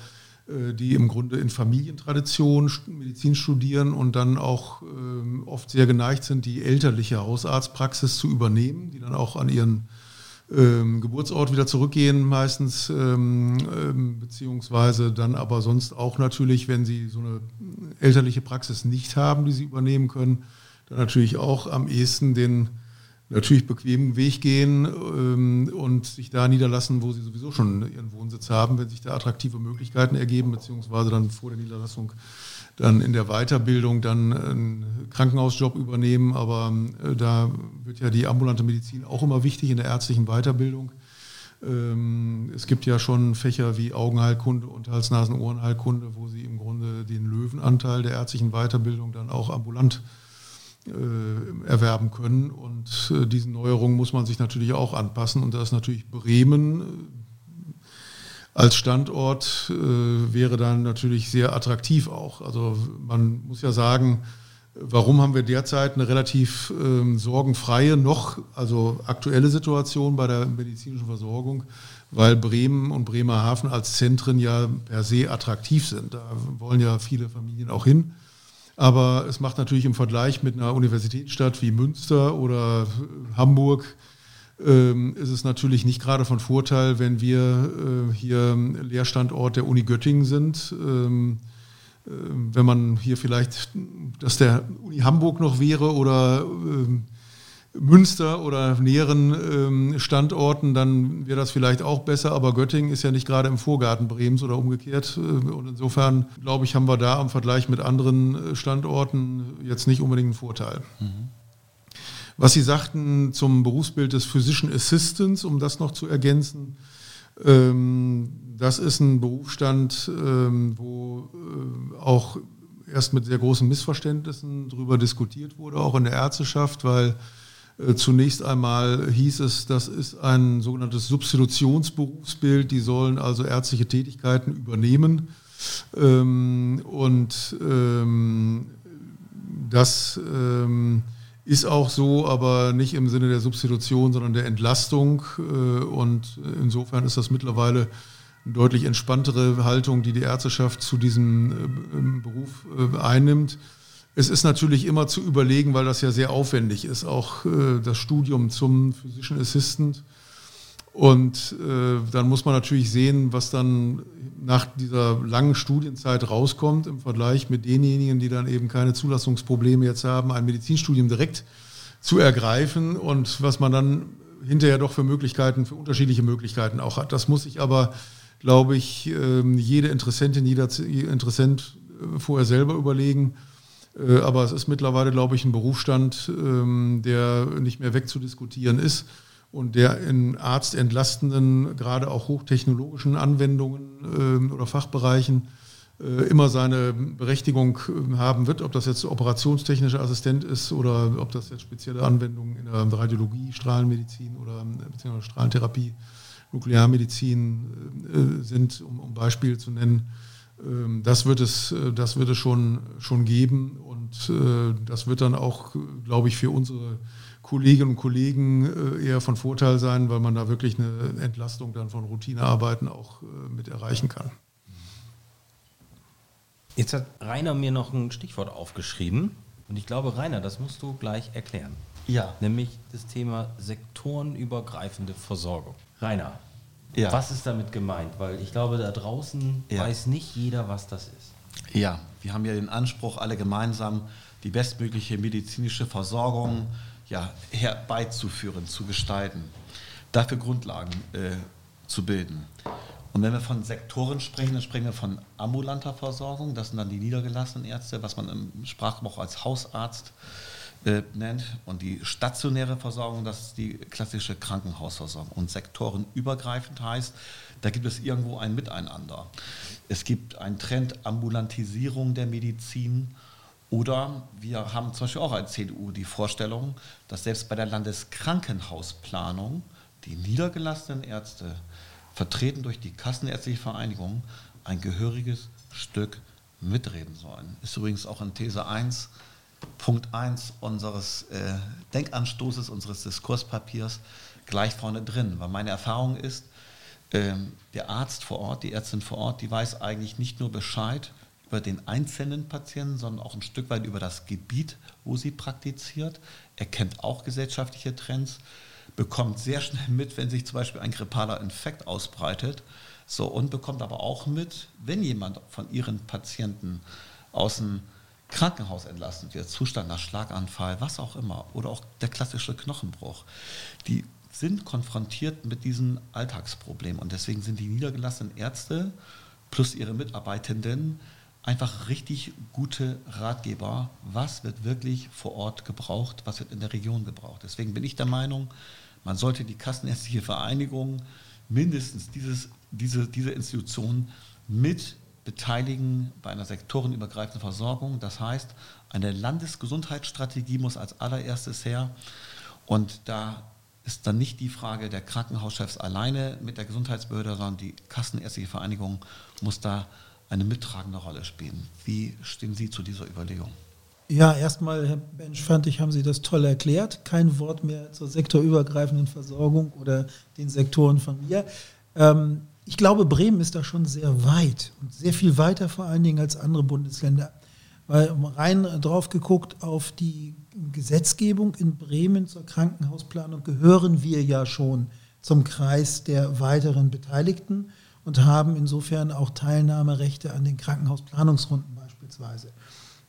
die im Grunde in Familientradition Medizin studieren und dann auch ähm, oft sehr geneigt sind, die elterliche Hausarztpraxis zu übernehmen, die dann auch an ihren ähm, Geburtsort wieder zurückgehen meistens, ähm, beziehungsweise dann aber sonst auch natürlich, wenn sie so eine elterliche Praxis nicht haben, die sie übernehmen können, dann natürlich auch am ehesten den natürlich bequemen Weg gehen ähm, und sich da niederlassen, wo sie sowieso schon ihren Wohnsitz haben, wenn sich da attraktive Möglichkeiten ergeben, beziehungsweise dann vor der Niederlassung dann in der Weiterbildung dann einen Krankenhausjob übernehmen. Aber äh, da wird ja die ambulante Medizin auch immer wichtig in der ärztlichen Weiterbildung. Ähm, es gibt ja schon Fächer wie Augenheilkunde und Hals-Nasen-Ohrenheilkunde, wo sie im Grunde den Löwenanteil der ärztlichen Weiterbildung dann auch ambulant erwerben können. Und äh, diesen Neuerungen muss man sich natürlich auch anpassen. Und da ist natürlich Bremen äh, als Standort wäre dann natürlich sehr attraktiv auch. Also man muss ja sagen, warum haben wir derzeit eine relativ ähm, sorgenfreie, noch, also aktuelle Situation bei der medizinischen Versorgung? Weil Bremen und Bremerhaven als Zentren ja per se attraktiv sind. Da wollen ja viele Familien auch hin. Aber es macht natürlich im Vergleich mit einer Universitätsstadt wie Münster oder Hamburg, ähm, ist es natürlich nicht gerade von Vorteil, wenn wir äh, hier Lehrstandort der Uni Göttingen sind. Ähm, äh, wenn man hier vielleicht, dass der Uni Hamburg noch wäre oder ähm, Münster oder näheren ähm, Standorten, dann wäre das vielleicht auch besser. Aber Göttingen ist ja nicht gerade im Vorgarten Bremens oder umgekehrt. Äh, und insofern, glaube ich, haben wir da im Vergleich mit anderen äh, Standorten jetzt nicht unbedingt einen Vorteil. Mhm. Was Sie sagten zum Berufsbild des Physician Assistants, um das noch zu ergänzen, ähm, das ist ein Berufsstand, ähm, wo äh, auch erst mit sehr großen Missverständnissen darüber diskutiert wurde, auch in der Ärzteschaft, weil zunächst einmal hieß es, das ist ein sogenanntes Substitutionsberufsbild, die sollen also ärztliche Tätigkeiten übernehmen. Ähm, und ähm, das ähm, ist auch so, aber nicht im Sinne der Substitution, sondern der Entlastung. Äh, und insofern ist das mittlerweile eine deutlich entspanntere Haltung, die die Ärzteschaft zu diesem äh, Beruf einnimmt. Es ist natürlich immer zu überlegen, weil das ja sehr aufwendig ist, auch äh, das Studium zum Physician Assistant. Und äh, dann muss man natürlich sehen, was dann nach dieser langen Studienzeit rauskommt im Vergleich mit denjenigen, die dann eben keine Zulassungsprobleme jetzt haben, ein Medizinstudium direkt zu ergreifen und was man dann hinterher doch für Möglichkeiten, für unterschiedliche Möglichkeiten auch hat. Das muss sich aber, glaube ich, ähm, jede Interessentin, jeder Interessent äh, vorher selber überlegen. Äh, aber es ist mittlerweile, glaube ich, ein Berufsstand, ähm, der nicht mehr wegzudiskutieren ist und der in arztentlastenden, gerade auch hochtechnologischen Anwendungen ähm, oder Fachbereichen äh, immer seine Berechtigung äh, haben wird, ob das jetzt operationstechnischer Assistent ist oder ob das jetzt spezielle Anwendungen in der Radiologie, Strahlenmedizin oder äh, beziehungsweise Strahlentherapie, Nuklearmedizin sind, um, um Beispiele zu nennen. Ähm, das wird es, das wird es schon, schon geben und das wird dann auch, glaube ich, für unsere Kolleginnen und Kollegen eher von Vorteil sein, weil man da wirklich eine Entlastung dann von Routinearbeiten auch mit erreichen kann. Jetzt hat Rainer mir noch ein Stichwort aufgeschrieben. Und ich glaube, Rainer, das musst du gleich erklären. Ja. Nämlich das Thema sektorenübergreifende Versorgung. Rainer, ja. was ist damit gemeint? Weil ich glaube, da draußen ja. weiß nicht jeder, was das ist. Ja, wir haben ja den Anspruch, alle gemeinsam die bestmögliche medizinische Versorgung ja, herbeizuführen, zu gestalten, dafür Grundlagen äh, zu bilden. Und wenn wir von Sektoren sprechen, dann sprechen wir von ambulanter Versorgung. Das sind dann die niedergelassenen Ärzte, was man im Sprachgebrauch als Hausarzt äh, nennt. Und die stationäre Versorgung, das ist die klassische Krankenhausversorgung. Und sektorenübergreifend heißt, da gibt es irgendwo ein Miteinander. Es gibt einen Trend Ambulantisierung der Medizin. Oder wir haben zum Beispiel auch als CDU die Vorstellung, dass selbst bei der Landeskrankenhausplanung die niedergelassenen Ärzte vertreten durch die Kassenärztliche Vereinigung, ein gehöriges Stück mitreden sollen. Ist übrigens auch in These 1, Punkt 1 unseres äh, Denkanstoßes, unseres Diskurspapiers gleich vorne drin. Weil meine Erfahrung ist, äh, der Arzt vor Ort, die Ärztin vor Ort, die weiß eigentlich nicht nur Bescheid über den einzelnen Patienten, sondern auch ein Stück weit über das Gebiet, wo sie praktiziert. Er kennt auch gesellschaftliche Trends bekommt sehr schnell mit, wenn sich zum Beispiel ein grippaler Infekt ausbreitet. So, und bekommt aber auch mit, wenn jemand von ihren Patienten aus dem Krankenhaus entlassen wird, Zustand nach Schlaganfall, was auch immer, oder auch der klassische Knochenbruch. Die sind konfrontiert mit diesen Alltagsproblemen. Und deswegen sind die niedergelassenen Ärzte plus ihre Mitarbeitenden einfach richtig gute Ratgeber, was wird wirklich vor Ort gebraucht, was wird in der Region gebraucht. Deswegen bin ich der Meinung, man sollte die Kassenärztliche Vereinigung mindestens dieses, diese, diese Institution mit beteiligen bei einer sektorenübergreifenden Versorgung. Das heißt, eine Landesgesundheitsstrategie muss als allererstes her. Und da ist dann nicht die Frage der Krankenhauschefs alleine mit der Gesundheitsbehörde, sondern die Kassenärztliche Vereinigung muss da eine mittragende Rolle spielen. Wie stehen Sie zu dieser Überlegung? Ja, erstmal, Herr Bensch, fand ich, haben Sie das toll erklärt. Kein Wort mehr zur sektorübergreifenden Versorgung oder den Sektoren von mir. Ähm, ich glaube, Bremen ist da schon sehr weit und sehr viel weiter vor allen Dingen als andere Bundesländer. Weil rein drauf geguckt auf die Gesetzgebung in Bremen zur Krankenhausplanung gehören wir ja schon zum Kreis der weiteren Beteiligten und haben insofern auch Teilnahmerechte an den Krankenhausplanungsrunden beispielsweise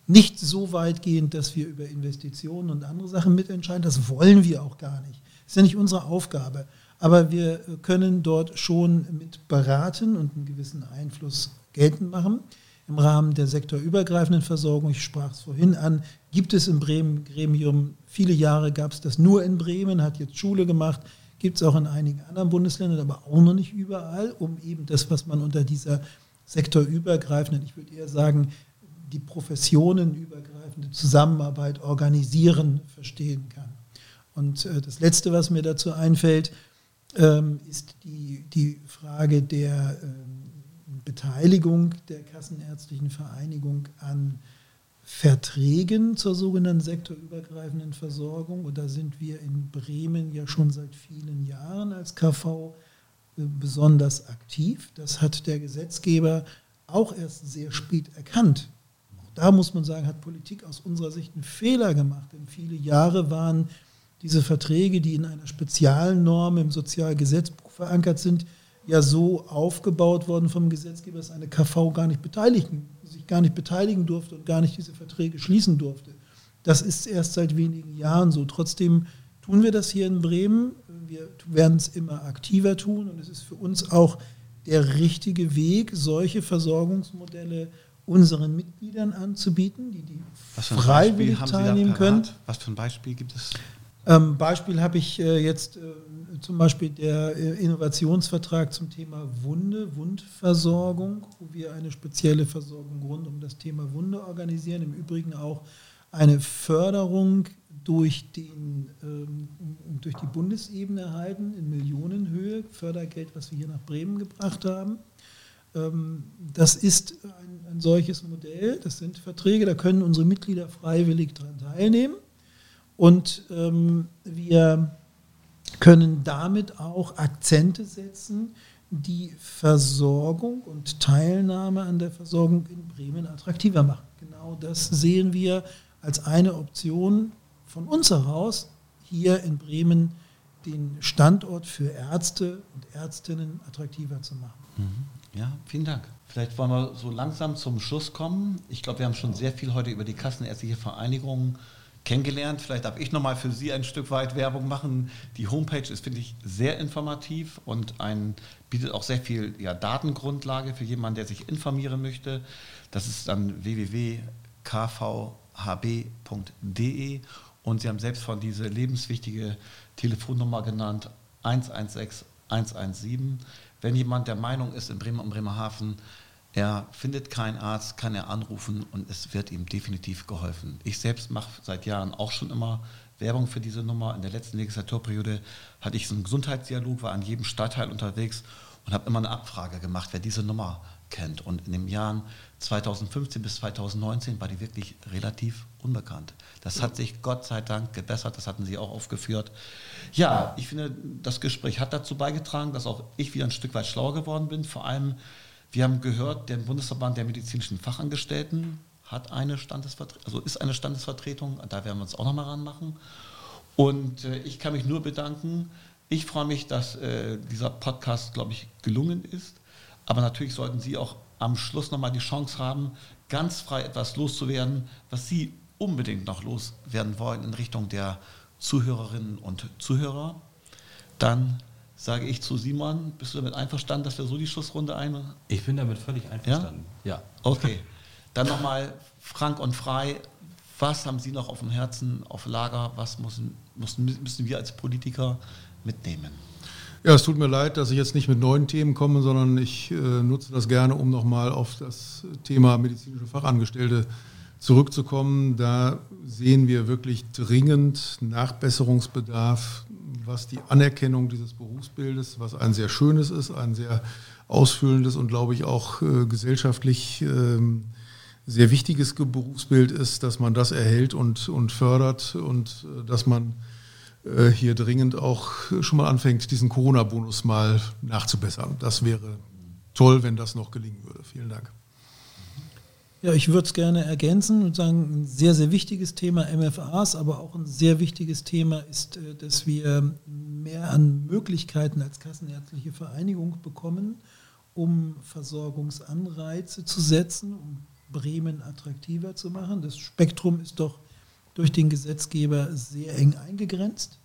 nicht so weitgehend, dass wir über Investitionen und andere Sachen mitentscheiden. Das wollen wir auch gar nicht. Das ist ja nicht unsere Aufgabe. Aber wir können dort schon mit beraten und einen gewissen Einfluss geltend machen. Im Rahmen der sektorübergreifenden Versorgung, ich sprach es vorhin an, gibt es im Bremen Gremium, viele Jahre gab es das nur in Bremen, hat jetzt Schule gemacht, gibt es auch in einigen anderen Bundesländern, aber auch noch nicht überall, um eben das, was man unter dieser sektorübergreifenden, ich würde eher sagen, die professionenübergreifende Zusammenarbeit organisieren verstehen kann. Und äh, das Letzte, was mir dazu einfällt, ähm, ist die, die Frage der ähm, Beteiligung der Kassenärztlichen Vereinigung an Verträgen zur sogenannten sektorübergreifenden Versorgung. Und da sind wir in Bremen ja schon seit vielen Jahren als KV äh, besonders aktiv. Das hat der Gesetzgeber auch erst sehr spät erkannt da muss man sagen, hat Politik aus unserer Sicht einen Fehler gemacht. Denn viele Jahre waren diese Verträge, die in einer Spezialnorm im Sozialgesetzbuch verankert sind, ja so aufgebaut worden vom Gesetzgeber, dass eine KV gar nicht beteiligen, sich gar nicht beteiligen durfte und gar nicht diese Verträge schließen durfte. Das ist erst seit wenigen Jahren so. Trotzdem tun wir das hier in Bremen. Wir werden es immer aktiver tun und es ist für uns auch der richtige Weg, solche Versorgungsmodelle unseren Mitgliedern anzubieten, die, die freiwillig teilnehmen können. Was für ein Beispiel gibt es? Ähm, Beispiel habe ich äh, jetzt äh, zum Beispiel der äh, Innovationsvertrag zum Thema Wunde, Wundversorgung, wo wir eine spezielle Versorgung rund um das Thema Wunde organisieren. Im Übrigen auch eine Förderung durch, den, ähm, durch die Bundesebene erhalten in Millionenhöhe, Fördergeld, was wir hier nach Bremen gebracht haben. Ähm, das ist ein, ein solches Modell, das sind Verträge, da können unsere Mitglieder freiwillig daran teilnehmen. Und ähm, wir können damit auch Akzente setzen, die Versorgung und Teilnahme an der Versorgung in Bremen attraktiver machen. Genau das sehen wir als eine Option von uns heraus, hier in Bremen den Standort für Ärzte und Ärztinnen attraktiver zu machen. Mhm. Ja, vielen Dank. Vielleicht wollen wir so langsam zum Schluss kommen. Ich glaube, wir haben schon sehr viel heute über die Kassenärztliche Vereinigung kennengelernt. Vielleicht darf ich nochmal für Sie ein Stück weit Werbung machen. Die Homepage ist, finde ich, sehr informativ und ein, bietet auch sehr viel ja, Datengrundlage für jemanden, der sich informieren möchte. Das ist dann www.kvhb.de und Sie haben selbst von diese lebenswichtige Telefonnummer genannt, 116 117. Wenn jemand der Meinung ist, in Bremen und Bremerhaven, er findet keinen Arzt, kann er anrufen und es wird ihm definitiv geholfen. Ich selbst mache seit Jahren auch schon immer Werbung für diese Nummer. In der letzten Legislaturperiode hatte ich so einen Gesundheitsdialog, war an jedem Stadtteil unterwegs und habe immer eine Abfrage gemacht, wer diese Nummer kennt. Und in den Jahren 2015 bis 2019 war die wirklich relativ unbekannt. Das hat sich Gott sei Dank gebessert, das hatten Sie auch aufgeführt. Ja, ich finde, das Gespräch hat dazu beigetragen, dass auch ich wieder ein Stück weit schlauer geworden bin. Vor allem, wir haben gehört, der Bundesverband der medizinischen Fachangestellten hat eine Standesvertretung, also ist eine Standesvertretung, da werden wir uns auch nochmal ranmachen. Und äh, ich kann mich nur bedanken. Ich freue mich, dass äh, dieser Podcast, glaube ich, gelungen ist. Aber natürlich sollten Sie auch am Schluss nochmal die Chance haben, ganz frei etwas loszuwerden, was Sie unbedingt noch loswerden wollen in Richtung der Zuhörerinnen und Zuhörer. Dann sage ich zu Simon, bist du damit einverstanden, dass wir so die Schlussrunde ein... Ich bin damit völlig einverstanden. Ja. ja. Okay. Dann nochmal frank und frei. Was haben Sie noch auf dem Herzen, auf Lager? Was müssen, müssen, müssen wir als Politiker mitnehmen? Ja, es tut mir leid, dass ich jetzt nicht mit neuen Themen komme, sondern ich äh, nutze das gerne, um nochmal auf das Thema medizinische Fachangestellte zurückzukommen. Da sehen wir wirklich dringend Nachbesserungsbedarf, was die Anerkennung dieses Berufsbildes, was ein sehr schönes ist, ein sehr ausfüllendes und, glaube ich, auch äh, gesellschaftlich äh, sehr wichtiges Berufsbild ist, dass man das erhält und, und fördert und äh, dass man äh, hier dringend auch schon mal anfängt, diesen Corona-Bonus mal nachzubessern. Das wäre toll, wenn das noch gelingen würde. Vielen Dank. Ja, ich würde es gerne ergänzen und sagen, ein sehr, sehr wichtiges Thema MFAs, aber auch ein sehr wichtiges Thema ist, äh, dass wir mehr an Möglichkeiten als Kassenärztliche Vereinigung bekommen, um Versorgungsanreize zu setzen, um Bremen attraktiver zu machen. Das Spektrum ist doch durch den Gesetzgeber sehr eng eingegrenzt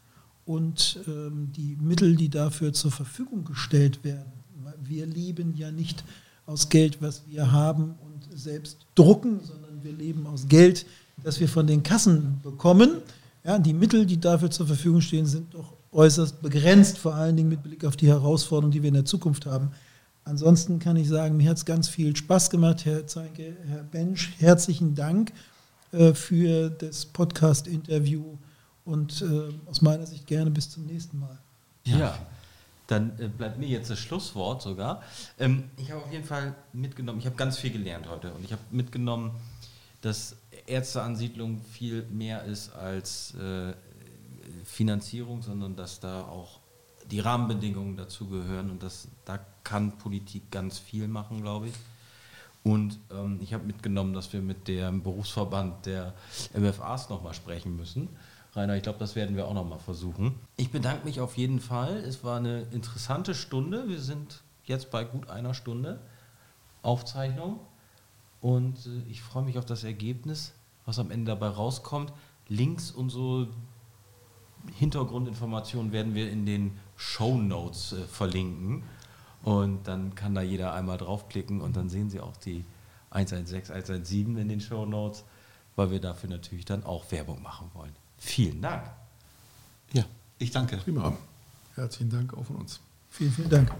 und ähm, die Mittel, die dafür zur Verfügung gestellt werden, wir leben ja nicht aus Geld, was wir haben und selbst drucken, sondern wir leben aus Geld, das wir von den Kassen bekommen. Ja, die Mittel, die dafür zur Verfügung stehen, sind doch äußerst begrenzt, vor allen Dingen mit Blick auf die Herausforderungen, die wir in der Zukunft haben. Ansonsten kann ich sagen, mir hat es ganz viel Spaß gemacht, Herr Zeinke, Herr Bensch. Herzlichen Dank äh, für das Podcast-Interview und äh, aus meiner Sicht gerne bis zum nächsten Mal. Ja, ja dann äh, bleibt mir jetzt das Schlusswort sogar. Ähm, ich habe auf jeden Fall mitgenommen, ich habe ganz viel gelernt heute und ich habe mitgenommen, dass Ärzteansiedlung viel mehr ist als äh, Finanzierung, sondern dass da auch die Rahmenbedingungen dazu gehören und dass da kann Politik ganz viel machen, glaube ich. Und ähm, ich habe mitgenommen, dass wir mit dem Berufsverband der MFAs nochmal sprechen müssen Rainer, ich glaube, das werden wir auch noch mal versuchen. Ich bedanke mich auf jeden Fall. Es war eine interessante Stunde. Wir sind jetzt bei gut einer Stunde Aufzeichnung. Und äh, ich freue mich auf das Ergebnis, was am Ende dabei rauskommt. Links und so Hintergrundinformationen werden wir in den Show Notes äh, verlinken. Und dann kann da jeder einmal draufklicken und dann sehen Sie auch die 116, 117 in den Show Notes, weil wir dafür natürlich dann auch Werbung machen wollen. Vielen Dank. Ja. Ich danke. Prima. Herzlichen Dank auch von uns. Vielen, vielen Dank.